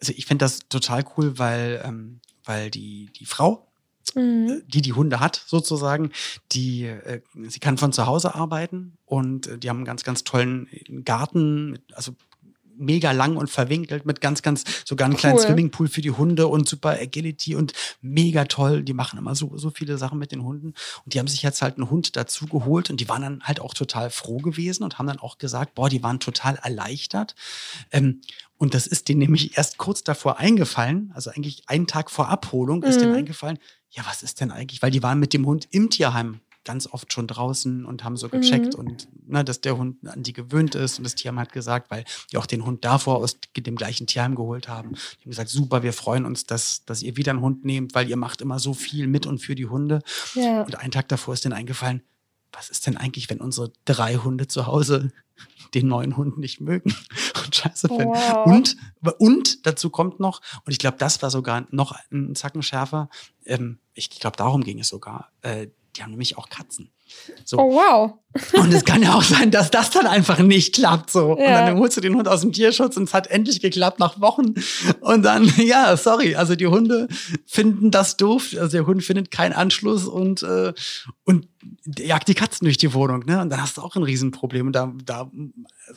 also ich finde das total cool, weil, ähm, weil die, die Frau, mhm. die die Hunde hat sozusagen, die, äh, sie kann von zu Hause arbeiten und äh, die haben einen ganz, ganz tollen Garten, also mega lang und verwinkelt mit ganz, ganz, sogar einen cool. kleinen Swimmingpool für die Hunde und super Agility und mega toll. Die machen immer so, so viele Sachen mit den Hunden. Und die haben sich jetzt halt einen Hund dazu geholt und die waren dann halt auch total froh gewesen und haben dann auch gesagt, boah, die waren total erleichtert. Ähm, und das ist denen nämlich erst kurz davor eingefallen, also eigentlich einen Tag vor Abholung ist mhm. denen eingefallen, ja, was ist denn eigentlich? Weil die waren mit dem Hund im Tierheim ganz oft schon draußen und haben so gecheckt mhm. und ne, dass der Hund an die gewöhnt ist. Und das Tierheim hat gesagt, weil die auch den Hund davor aus dem gleichen Tierheim geholt haben. Die haben gesagt, super, wir freuen uns, dass, dass ihr wieder einen Hund nehmt, weil ihr macht immer so viel mit und für die Hunde. Ja. Und einen Tag davor ist denen eingefallen, was ist denn eigentlich, wenn unsere drei Hunde zu Hause den neuen Hund nicht mögen [laughs] und scheiße finden. Wow. Und, und dazu kommt noch, und ich glaube, das war sogar noch ein Zacken schärfer, ähm, ich glaube, darum ging es sogar, äh, die haben nämlich auch Katzen. So. Oh, wow. Und es kann ja auch sein, dass das dann einfach nicht klappt. So. Ja. Und dann holst du den Hund aus dem Tierschutz und es hat endlich geklappt nach Wochen. Und dann, [laughs] ja, sorry, also die Hunde finden das doof. Also der Hund findet keinen Anschluss und, äh, und jagt die Katzen durch die Wohnung. Ne? Und dann hast du auch ein Riesenproblem. Und da, da,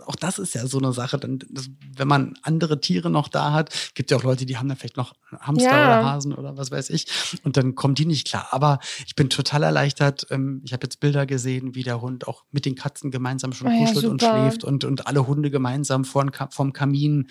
auch das ist ja so eine Sache. Dann, das, wenn man andere Tiere noch da hat, gibt ja auch Leute, die haben dann vielleicht noch Hamster ja. oder Hasen oder was weiß ich. Und dann kommen die nicht klar. Aber ich bin total erleichtert. Ähm, ich habe jetzt Bilder gesehen, wie der Hund auch mit den Katzen gemeinsam schon oh, kuschelt ja, und schläft und, und alle Hunde gemeinsam vor, vom Kamin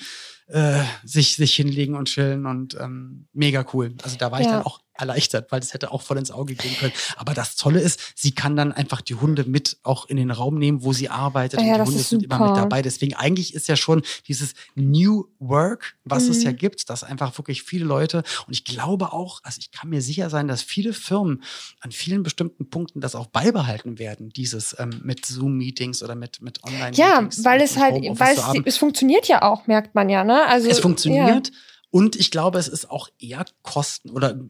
äh, sich, sich hinlegen und chillen und ähm, mega cool. Also da war ja. ich dann auch erleichtert, weil das hätte auch voll ins Auge gehen können. Aber das Tolle ist, sie kann dann einfach die Hunde mit auch in den Raum nehmen, wo sie arbeitet. Ja, und die Hunde sind immer mit dabei. Deswegen eigentlich ist ja schon dieses New Work, was mhm. es ja mhm. gibt, dass einfach wirklich viele Leute und ich glaube auch, also ich kann mir sicher sein, dass viele Firmen an vielen bestimmten Punkten das auch beibehalten werden, dieses ähm, mit Zoom-Meetings oder mit, mit Online-Meetings. Ja, weil es halt, weil es, es funktioniert ja auch, merkt man ja, ne? Also, es funktioniert. Ja. Und ich glaube, es ist auch eher Kosten oder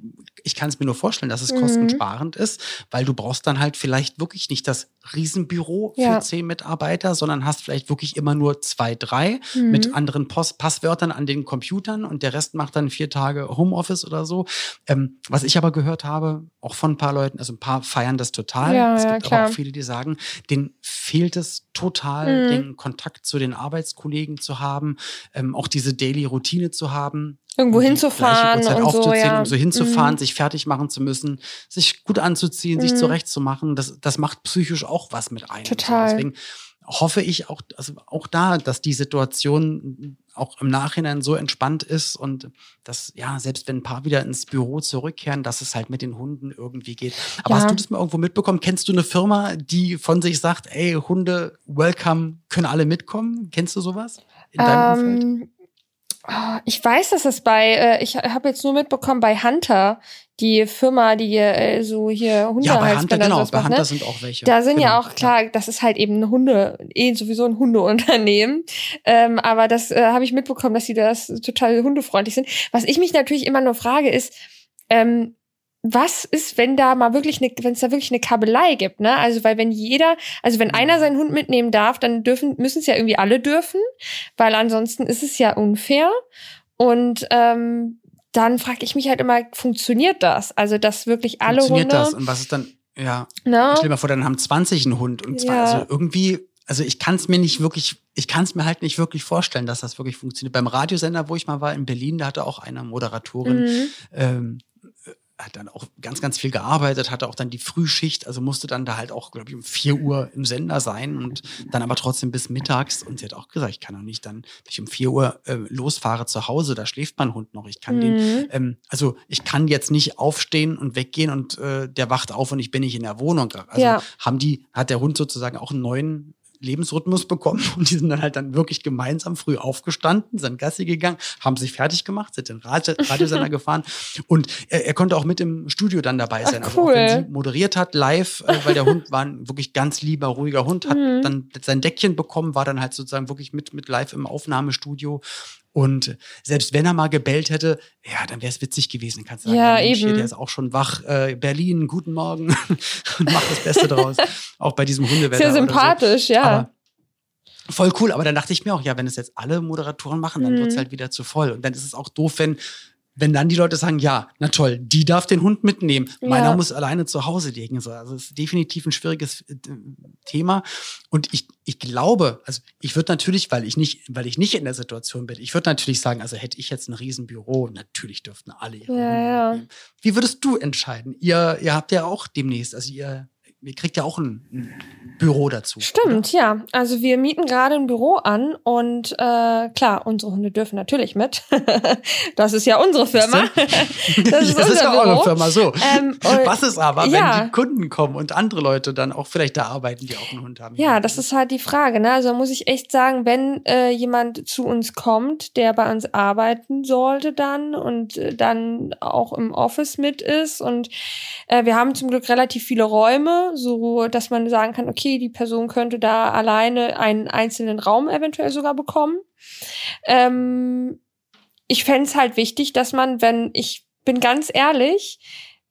ich kann es mir nur vorstellen, dass es mhm. kostensparend ist, weil du brauchst dann halt vielleicht wirklich nicht das Riesenbüro für ja. zehn Mitarbeiter, sondern hast vielleicht wirklich immer nur zwei, drei mhm. mit anderen Post Passwörtern an den Computern und der Rest macht dann vier Tage Homeoffice oder so. Ähm, was ich aber gehört habe, auch von ein paar Leuten, also ein paar feiern das total. Ja, es gibt ja, aber auch viele, die sagen, denen fehlt es total, mhm. den Kontakt zu den Arbeitskollegen zu haben, ähm, auch diese Daily Routine zu haben haben, irgendwo um hinzufahren und so, ja. um so hinzufahren, Mhm. sich fertig machen zu müssen, sich gut anzuziehen, sich Mhm. zurechtzumachen. Das, das macht psychisch auch was mit einem. Total. So, deswegen hoffe ich auch, also auch da, dass die Situation auch im Nachhinein so entspannt ist und dass, ja, selbst wenn ein paar wieder ins Büro zurückkehren, dass es halt mit den Hunden irgendwie geht. Aber Ja. hast du das mal irgendwo mitbekommen? Kennst du eine Firma, die von sich sagt, ey, Hunde, welcome, können alle mitkommen? Kennst du sowas in deinem Umfeld? Oh, ich weiß, dass es bei, äh, ich habe jetzt nur mitbekommen, bei Hunter, die Firma, die äh, so hier Hunde Ja, bei Hunter, genau, bei macht, Hunter ne? sind auch welche. Da sind ja Genau, auch klar, das ist halt eben ein Hunde, eh sowieso ein Hundeunternehmen. Ähm, aber das äh, habe ich mitbekommen, dass sie das total hundefreundlich sind. Was ich mich natürlich immer nur frage, ist, ähm, was ist, wenn da mal wirklich eine, wenn es da wirklich eine Kabelei gibt, ne? Also weil wenn jeder, also wenn einer seinen Hund mitnehmen darf, dann dürfen, müssen es ja irgendwie alle dürfen, weil ansonsten ist es ja unfair. Und ähm, dann frage ich mich halt immer, funktioniert das? Also dass wirklich alle Funktioniert Hunde, das? Und was ist dann, ja, ne? stell dir mal vor, dann haben 20 einen Hund und zwar, Ja. also irgendwie, also ich kann es mir nicht wirklich, ich kann es mir halt nicht wirklich vorstellen, dass das wirklich funktioniert. Beim Radiosender, wo ich mal war in Berlin, da hatte auch eine Moderatorin, Mhm. ähm, äh, hat dann auch ganz, ganz viel gearbeitet, hatte auch dann die Frühschicht, also musste dann da halt auch, glaube ich, um 4 Uhr im Sender sein und dann aber trotzdem bis mittags. Und sie hat auch gesagt, ich kann auch nicht dann, wenn ich um 4 Uhr äh, losfahre zu Hause, da schläft mein Hund noch. Ich kann den, Mhm. ähm, also ich kann jetzt nicht aufstehen und weggehen und äh, der wacht auf und ich bin nicht in der Wohnung. Also Ja. haben die, hat der Hund sozusagen auch einen neuen Lebensrhythmus bekommen und die sind dann halt dann wirklich gemeinsam früh aufgestanden, sind Gassi gegangen, haben sich fertig gemacht, sind den Radio [laughs] Radiosender gefahren und er, er konnte auch mit im Studio dann dabei sein. Also auch wenn sie moderiert hat live, äh, weil der Hund war ein wirklich ganz lieber, ruhiger Hund, hat Mhm. dann sein Deckchen bekommen, war dann halt sozusagen wirklich mit, mit live im Aufnahmestudio und selbst wenn er mal gebellt hätte, ja, dann wäre es witzig gewesen. Kannst du sagen, Ja, Mensch, hier, eben. der ist auch schon wach. Äh, Berlin, guten Morgen [laughs] und macht das Beste draus. [laughs] auch bei diesem Hundewetter. Sehr oder so. sympathisch, ja. Aber voll cool. Aber dann dachte ich mir auch, ja, wenn es jetzt alle Moderatoren machen, dann Mhm. wird's halt wieder zu voll. Und dann ist es auch doof, wenn, wenn dann die Leute sagen, ja, na toll, die darf den Hund mitnehmen. Meiner Ja. muss alleine zu Hause liegen. So, also es ist definitiv ein schwieriges äh, Thema. Und ich, ich glaube, also ich würde natürlich, weil ich nicht, weil ich nicht in der Situation bin, ich würde natürlich sagen, also hätte ich jetzt ein Riesenbüro, natürlich dürften alle ihre Ja, Hunde ja. Wie würdest du entscheiden? Ihr, ihr habt ja auch demnächst, also ihr, ihr kriegt ja auch ein, ein Büro dazu. Stimmt, ja. Also wir mieten gerade ein Büro an und äh, klar, unsere Hunde dürfen natürlich mit. [laughs] das ist ja unsere Firma. [laughs] Das ist, [laughs] das ist ja auch eine Firma so. Ähm, Was ist aber, wenn ja. die Kunden kommen und andere Leute dann auch vielleicht da arbeiten, die auch einen Hund haben? Ja, das ist halt die Frage. Ne? Also muss ich echt sagen, wenn äh, jemand zu uns kommt, der bei uns arbeiten sollte dann und äh, dann auch im Office mit ist und äh, wir haben zum Glück relativ viele Räume, so dass man sagen kann, okay, die Person könnte da alleine einen einzelnen Raum eventuell sogar bekommen. Ähm, ich fänd's es halt wichtig, dass man, wenn ich bin ganz ehrlich,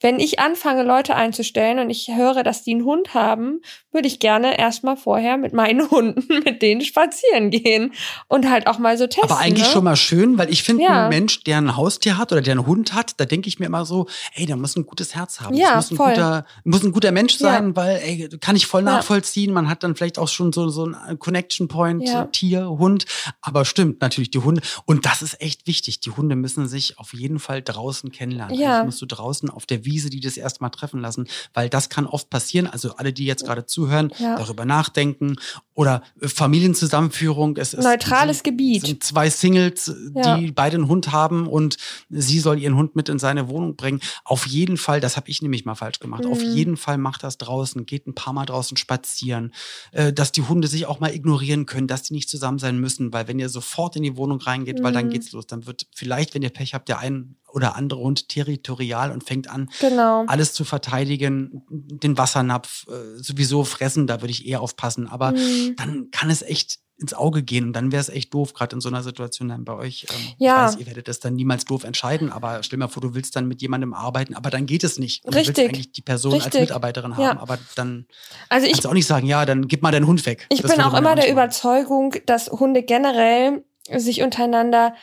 wenn ich anfange, Leute einzustellen und ich höre, dass die einen Hund haben, würde ich gerne erstmal vorher mit meinen [laughs] Hunden, mit denen spazieren gehen und halt auch mal so testen. Aber eigentlich ne? schon mal schön, weil ich finde, Ja. ein Mensch, der ein Haustier hat oder der einen Hund hat, da denke ich mir immer so, ey, der muss ein gutes Herz haben. Ja, das muss ein, voll. guter, muss ein guter Mensch Ja. sein, weil, ey, kann ich voll Ja. nachvollziehen. Man hat dann vielleicht auch schon so, so ein Connection Point, Ja. Tier, Hund. Aber stimmt, natürlich die Hunde. Und das ist echt wichtig. Die Hunde müssen sich auf jeden Fall draußen kennenlernen. Ja. Eigentlich musst du draußen auf der Wiese die das erstmal treffen lassen, weil das kann oft passieren. Also alle, die jetzt gerade zuhören, Ja. darüber nachdenken oder äh, Familienzusammenführung. Es ist Neutrales sind, Gebiet. sind zwei Singles, Ja. die beide einen Hund haben und sie soll ihren Hund mit in seine Wohnung bringen. Auf jeden Fall, das habe ich nämlich mal falsch gemacht. Auf Mhm. jeden Fall macht das draußen, geht ein paar Mal draußen spazieren, äh, dass die Hunde sich auch mal ignorieren können, dass die nicht zusammen sein müssen, weil wenn ihr sofort in die Wohnung reingeht, weil dann Mhm. geht's los, dann wird vielleicht, wenn ihr Pech habt, der ein oder andere Hund territorial und fängt an, Genau. alles zu verteidigen, den Wassernapf äh, sowieso fressen, da würde ich eher aufpassen. Aber Mhm. dann kann es echt ins Auge gehen und dann wäre es echt doof, gerade in so einer Situation dann bei euch. Ähm, Ja. Ich weiß, ihr werdet das dann niemals doof entscheiden, aber stell dir mal vor, du willst dann mit jemandem arbeiten, aber dann geht es nicht. Und Du willst Richtig. eigentlich die Person als Richtig. Mitarbeiterin haben, Ja. aber dann Also ich kannst du auch nicht sagen, ja, dann gib mal deinen Hund weg. Ich Das bin auch immer der. Überzeugung, dass Hunde generell sich untereinander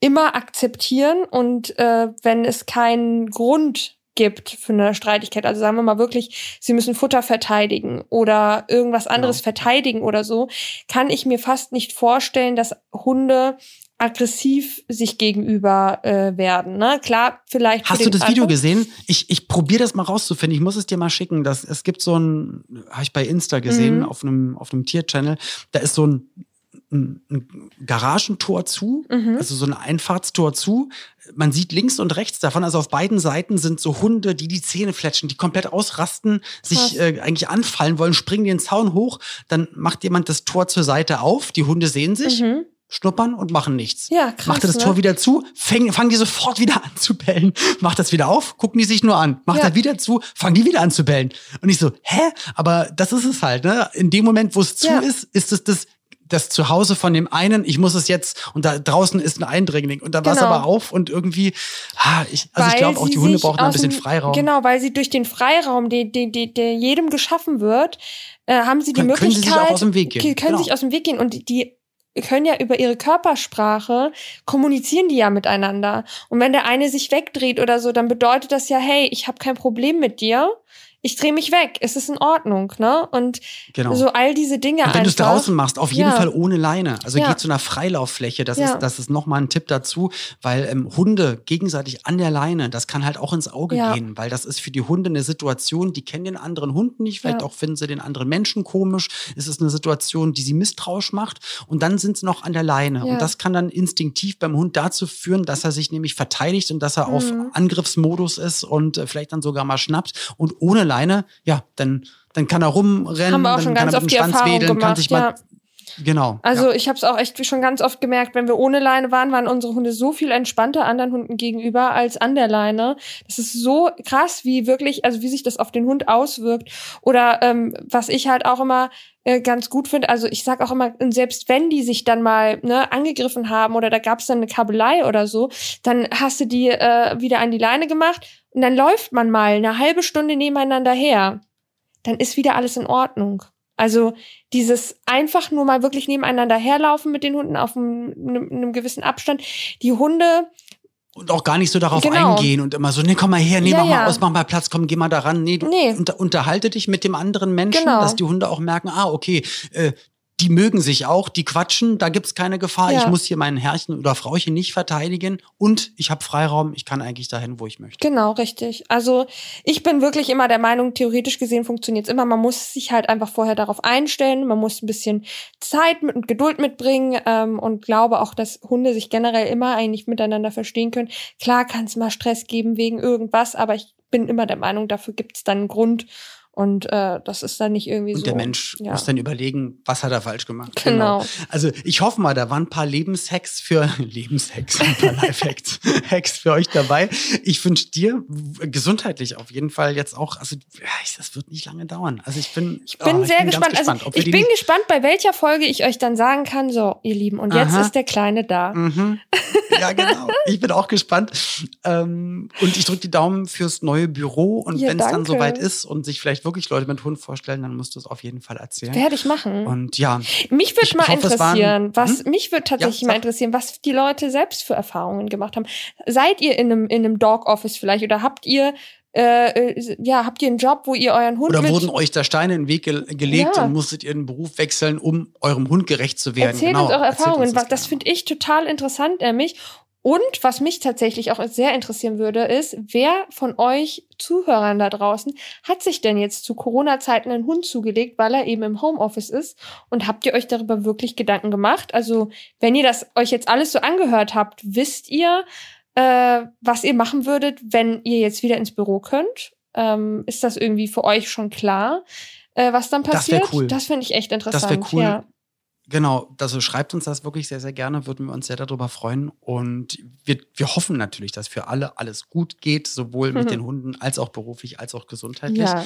immer akzeptieren und äh, wenn es keinen Grund gibt für eine Streitigkeit, also sagen wir mal wirklich, sie müssen Futter verteidigen oder irgendwas anderes Genau. verteidigen oder so, kann ich mir fast nicht vorstellen, dass Hunde aggressiv sich gegenüber äh, werden. Ne? Klar, vielleicht. Hast du das Video gesehen? Ich, ich probiere das mal rauszufinden. Ich muss es dir mal schicken. Das, es gibt so ein, habe ich bei Insta gesehen, mhm. auf einem, auf einem Tier-Channel. Da ist so ein, ein, ein Garagentor zu, mhm. also so ein Einfahrtstor zu. Man sieht links und rechts davon, also auf beiden Seiten sind so Hunde, die die Zähne fletschen, die komplett ausrasten, sich äh, eigentlich anfallen wollen, springen den Zaun hoch. Dann macht jemand das Tor zur Seite auf, die Hunde sehen sich. Mhm schnuppern und machen nichts. Ja, krass. Macht er das ne? Tor wieder zu, fangen, fangen die sofort wieder [laughs] an zu bellen. Macht das wieder auf, gucken die sich nur an. Macht ja. er wieder zu, fangen die wieder an zu bellen. Und ich so, hä? Aber das ist es halt, ne? In dem Moment, wo es zu ja. ist, ist es das das Zuhause von dem einen, ich muss es jetzt, und da draußen ist ein Eindringling. Und da war es genau. aber auf und irgendwie, ah, ich, also weil ich glaube auch, die Hunde brauchen ein bisschen Freiraum. Genau, weil sie durch den Freiraum, der, der, der jedem geschaffen wird, äh, haben sie die können, Möglichkeit, können sie sich auch aus dem Weg gehen. können genau. sich aus dem Weg gehen. Und die können ja über ihre Körpersprache kommunizieren die ja miteinander. Und wenn der eine sich wegdreht oder so, dann bedeutet das ja, hey, ich habe kein Problem mit dir ich drehe mich weg, es ist in Ordnung, ne? Und genau. so all diese Dinge und wenn du es draußen machst, auf jeden ja. Fall ohne Leine. Also ja. geh zu einer Freilauffläche, das ja. ist das ist nochmal ein Tipp dazu, weil ähm, Hunde gegenseitig an der Leine, das kann halt auch ins Auge gehen, weil das ist für die Hunde eine Situation, die kennen den anderen Hund nicht, vielleicht auch finden sie den anderen Menschen komisch. Es ist eine Situation, die sie misstrauisch macht und dann sind sie noch an der Leine und das kann dann instinktiv beim Hund dazu führen, dass er sich nämlich verteidigt und dass er mhm. auf Angriffsmodus ist und äh, vielleicht dann sogar mal schnappt und ohne Leine alleine, ja, dann, dann kann er rumrennen, dann ganz kann er mit dem Schwanz wedeln, gemacht, kann sich mal Genau. Also ja. ich habe es auch echt schon ganz oft gemerkt, wenn wir ohne Leine waren, waren unsere Hunde so viel entspannter anderen Hunden gegenüber als an der Leine. Das ist so krass, wie wirklich, also wie sich das auf den Hund auswirkt. Oder ähm, was ich halt auch immer äh, ganz gut finde, also ich sag auch immer, selbst wenn die sich dann mal ne, angegriffen haben oder da gab es dann eine Kabelei oder so, dann hast du die äh, wieder an die Leine gemacht und dann läuft man mal eine halbe Stunde nebeneinander her, dann ist wieder alles in Ordnung. Also dieses einfach nur mal wirklich nebeneinander herlaufen mit den Hunden auf einem, einem gewissen Abstand. Die Hunde und auch gar nicht so darauf genau. eingehen und immer so, nee, komm mal her, nee, ja, mach mal ja. aus, mach mal Platz, komm, geh mal da ran. Nee, du nee. Unter, unterhalte dich mit dem anderen Menschen, genau. dass die Hunde auch merken, ah, okay, äh, die mögen sich auch, die quatschen, da gibt's keine Gefahr. Ja. Ich muss hier meinen Herrchen oder Frauchen nicht verteidigen und ich habe Freiraum, ich kann eigentlich dahin, wo ich möchte. Genau, richtig. Also ich bin wirklich immer der Meinung, theoretisch gesehen funktioniert's immer. Man muss sich halt einfach vorher darauf einstellen, man muss ein bisschen Zeit mit und Geduld mitbringen ähm, und glaube auch, dass Hunde sich generell immer eigentlich miteinander verstehen können. Klar kann es mal Stress geben wegen irgendwas, aber ich bin immer der Meinung, dafür gibt's dann einen Grund und äh, das ist dann nicht irgendwie und so. Und der Mensch ja. muss dann überlegen, was hat er falsch gemacht. Genau. genau. Also ich hoffe mal, da waren ein paar Lebenshacks für [laughs] Lebenshacks, ein paar Lifehacks [laughs] Hacks für euch dabei. Ich wünsche dir gesundheitlich auf jeden Fall jetzt auch, also das wird nicht lange dauern. Also ich bin, ich bin oh, sehr ich bin gespannt. gespannt also ich bin gespannt, bei welcher Folge ich euch dann sagen kann, so ihr Lieben, und jetzt Aha. ist der Kleine da. Mhm. Ja, genau. ich bin auch gespannt. Ähm, und ich drücke die Daumen fürs neue Büro und ja, wenn es dann soweit ist und sich vielleicht wirklich Leute mit Hund vorstellen, dann musst du es auf jeden Fall erzählen. Werde ich machen. Und ja. Mich würde mal hoffe, interessieren, waren, was, hm? mich würde tatsächlich ja, mal interessieren, was die Leute selbst für Erfahrungen gemacht haben. Seid ihr in einem, in einem Dog Office vielleicht oder habt ihr äh, äh, ja, habt ihr einen Job, wo ihr euren Hund Oder wurden euch da Steine in den Weg ge gelegt ja. und musstet ihr den Beruf wechseln, um eurem Hund gerecht zu werden? Erzählt genau. uns eure Erfahrungen. Das, das finde ich total interessant, nämlich. Und was mich tatsächlich auch sehr interessieren würde, ist, wer von euch Zuhörern da draußen hat sich denn jetzt zu Corona-Zeiten einen Hund zugelegt, weil er eben im Homeoffice ist? Und habt ihr euch darüber wirklich Gedanken gemacht? Also, wenn ihr das euch jetzt alles so angehört habt, wisst ihr, äh, was ihr machen würdet, wenn ihr jetzt wieder ins Büro könnt? Ähm, ist das irgendwie für euch schon klar, äh, was dann passiert? Das cool. Das finde ich echt interessant. Das wäre cool. Ja. Genau, also schreibt uns das wirklich sehr, sehr gerne, würden wir uns sehr darüber freuen. Und wir, wir hoffen natürlich, dass für alle alles gut geht, sowohl mit mhm. [laughs] den Hunden als auch beruflich, als auch gesundheitlich. Ja.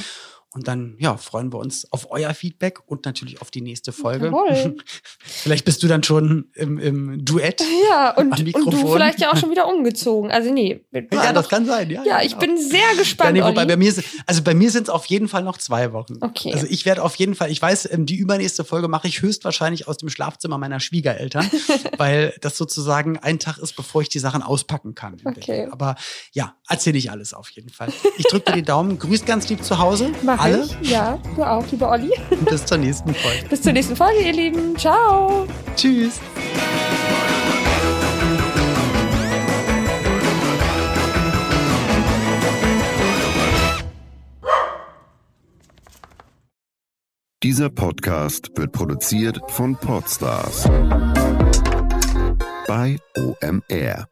Und dann, ja, freuen wir uns auf euer Feedback und natürlich auf die nächste Folge. [laughs] vielleicht bist du dann schon im, im Duett. [laughs] Ja, und, und du vielleicht ja auch schon wieder umgezogen. Also nee. [laughs] Ja, das kann sein. Ja, ja, ja ich genau. bin sehr gespannt. Ja, nee, wobei bei mir, also bei mir sind es auf jeden Fall noch zwei Wochen. Okay. Also ich werde auf jeden Fall, ich weiß, ähm, die übernächste Folge mache ich höchstwahrscheinlich aus dem Schlafzimmer meiner Schwiegereltern, weil das sozusagen ein Tag ist, bevor ich die Sachen auspacken kann. Okay. Aber ja, erzähle ich alles auf jeden Fall. Ich drücke dir die Daumen, grüß ganz lieb zu Hause. Alle. Ich. Ja, du auch, lieber Olli. Bis zur nächsten Folge. Bis zur nächsten Folge, ihr Lieben. Ciao. Tschüss. Dieser Podcast wird produziert von Podstars bei OMR.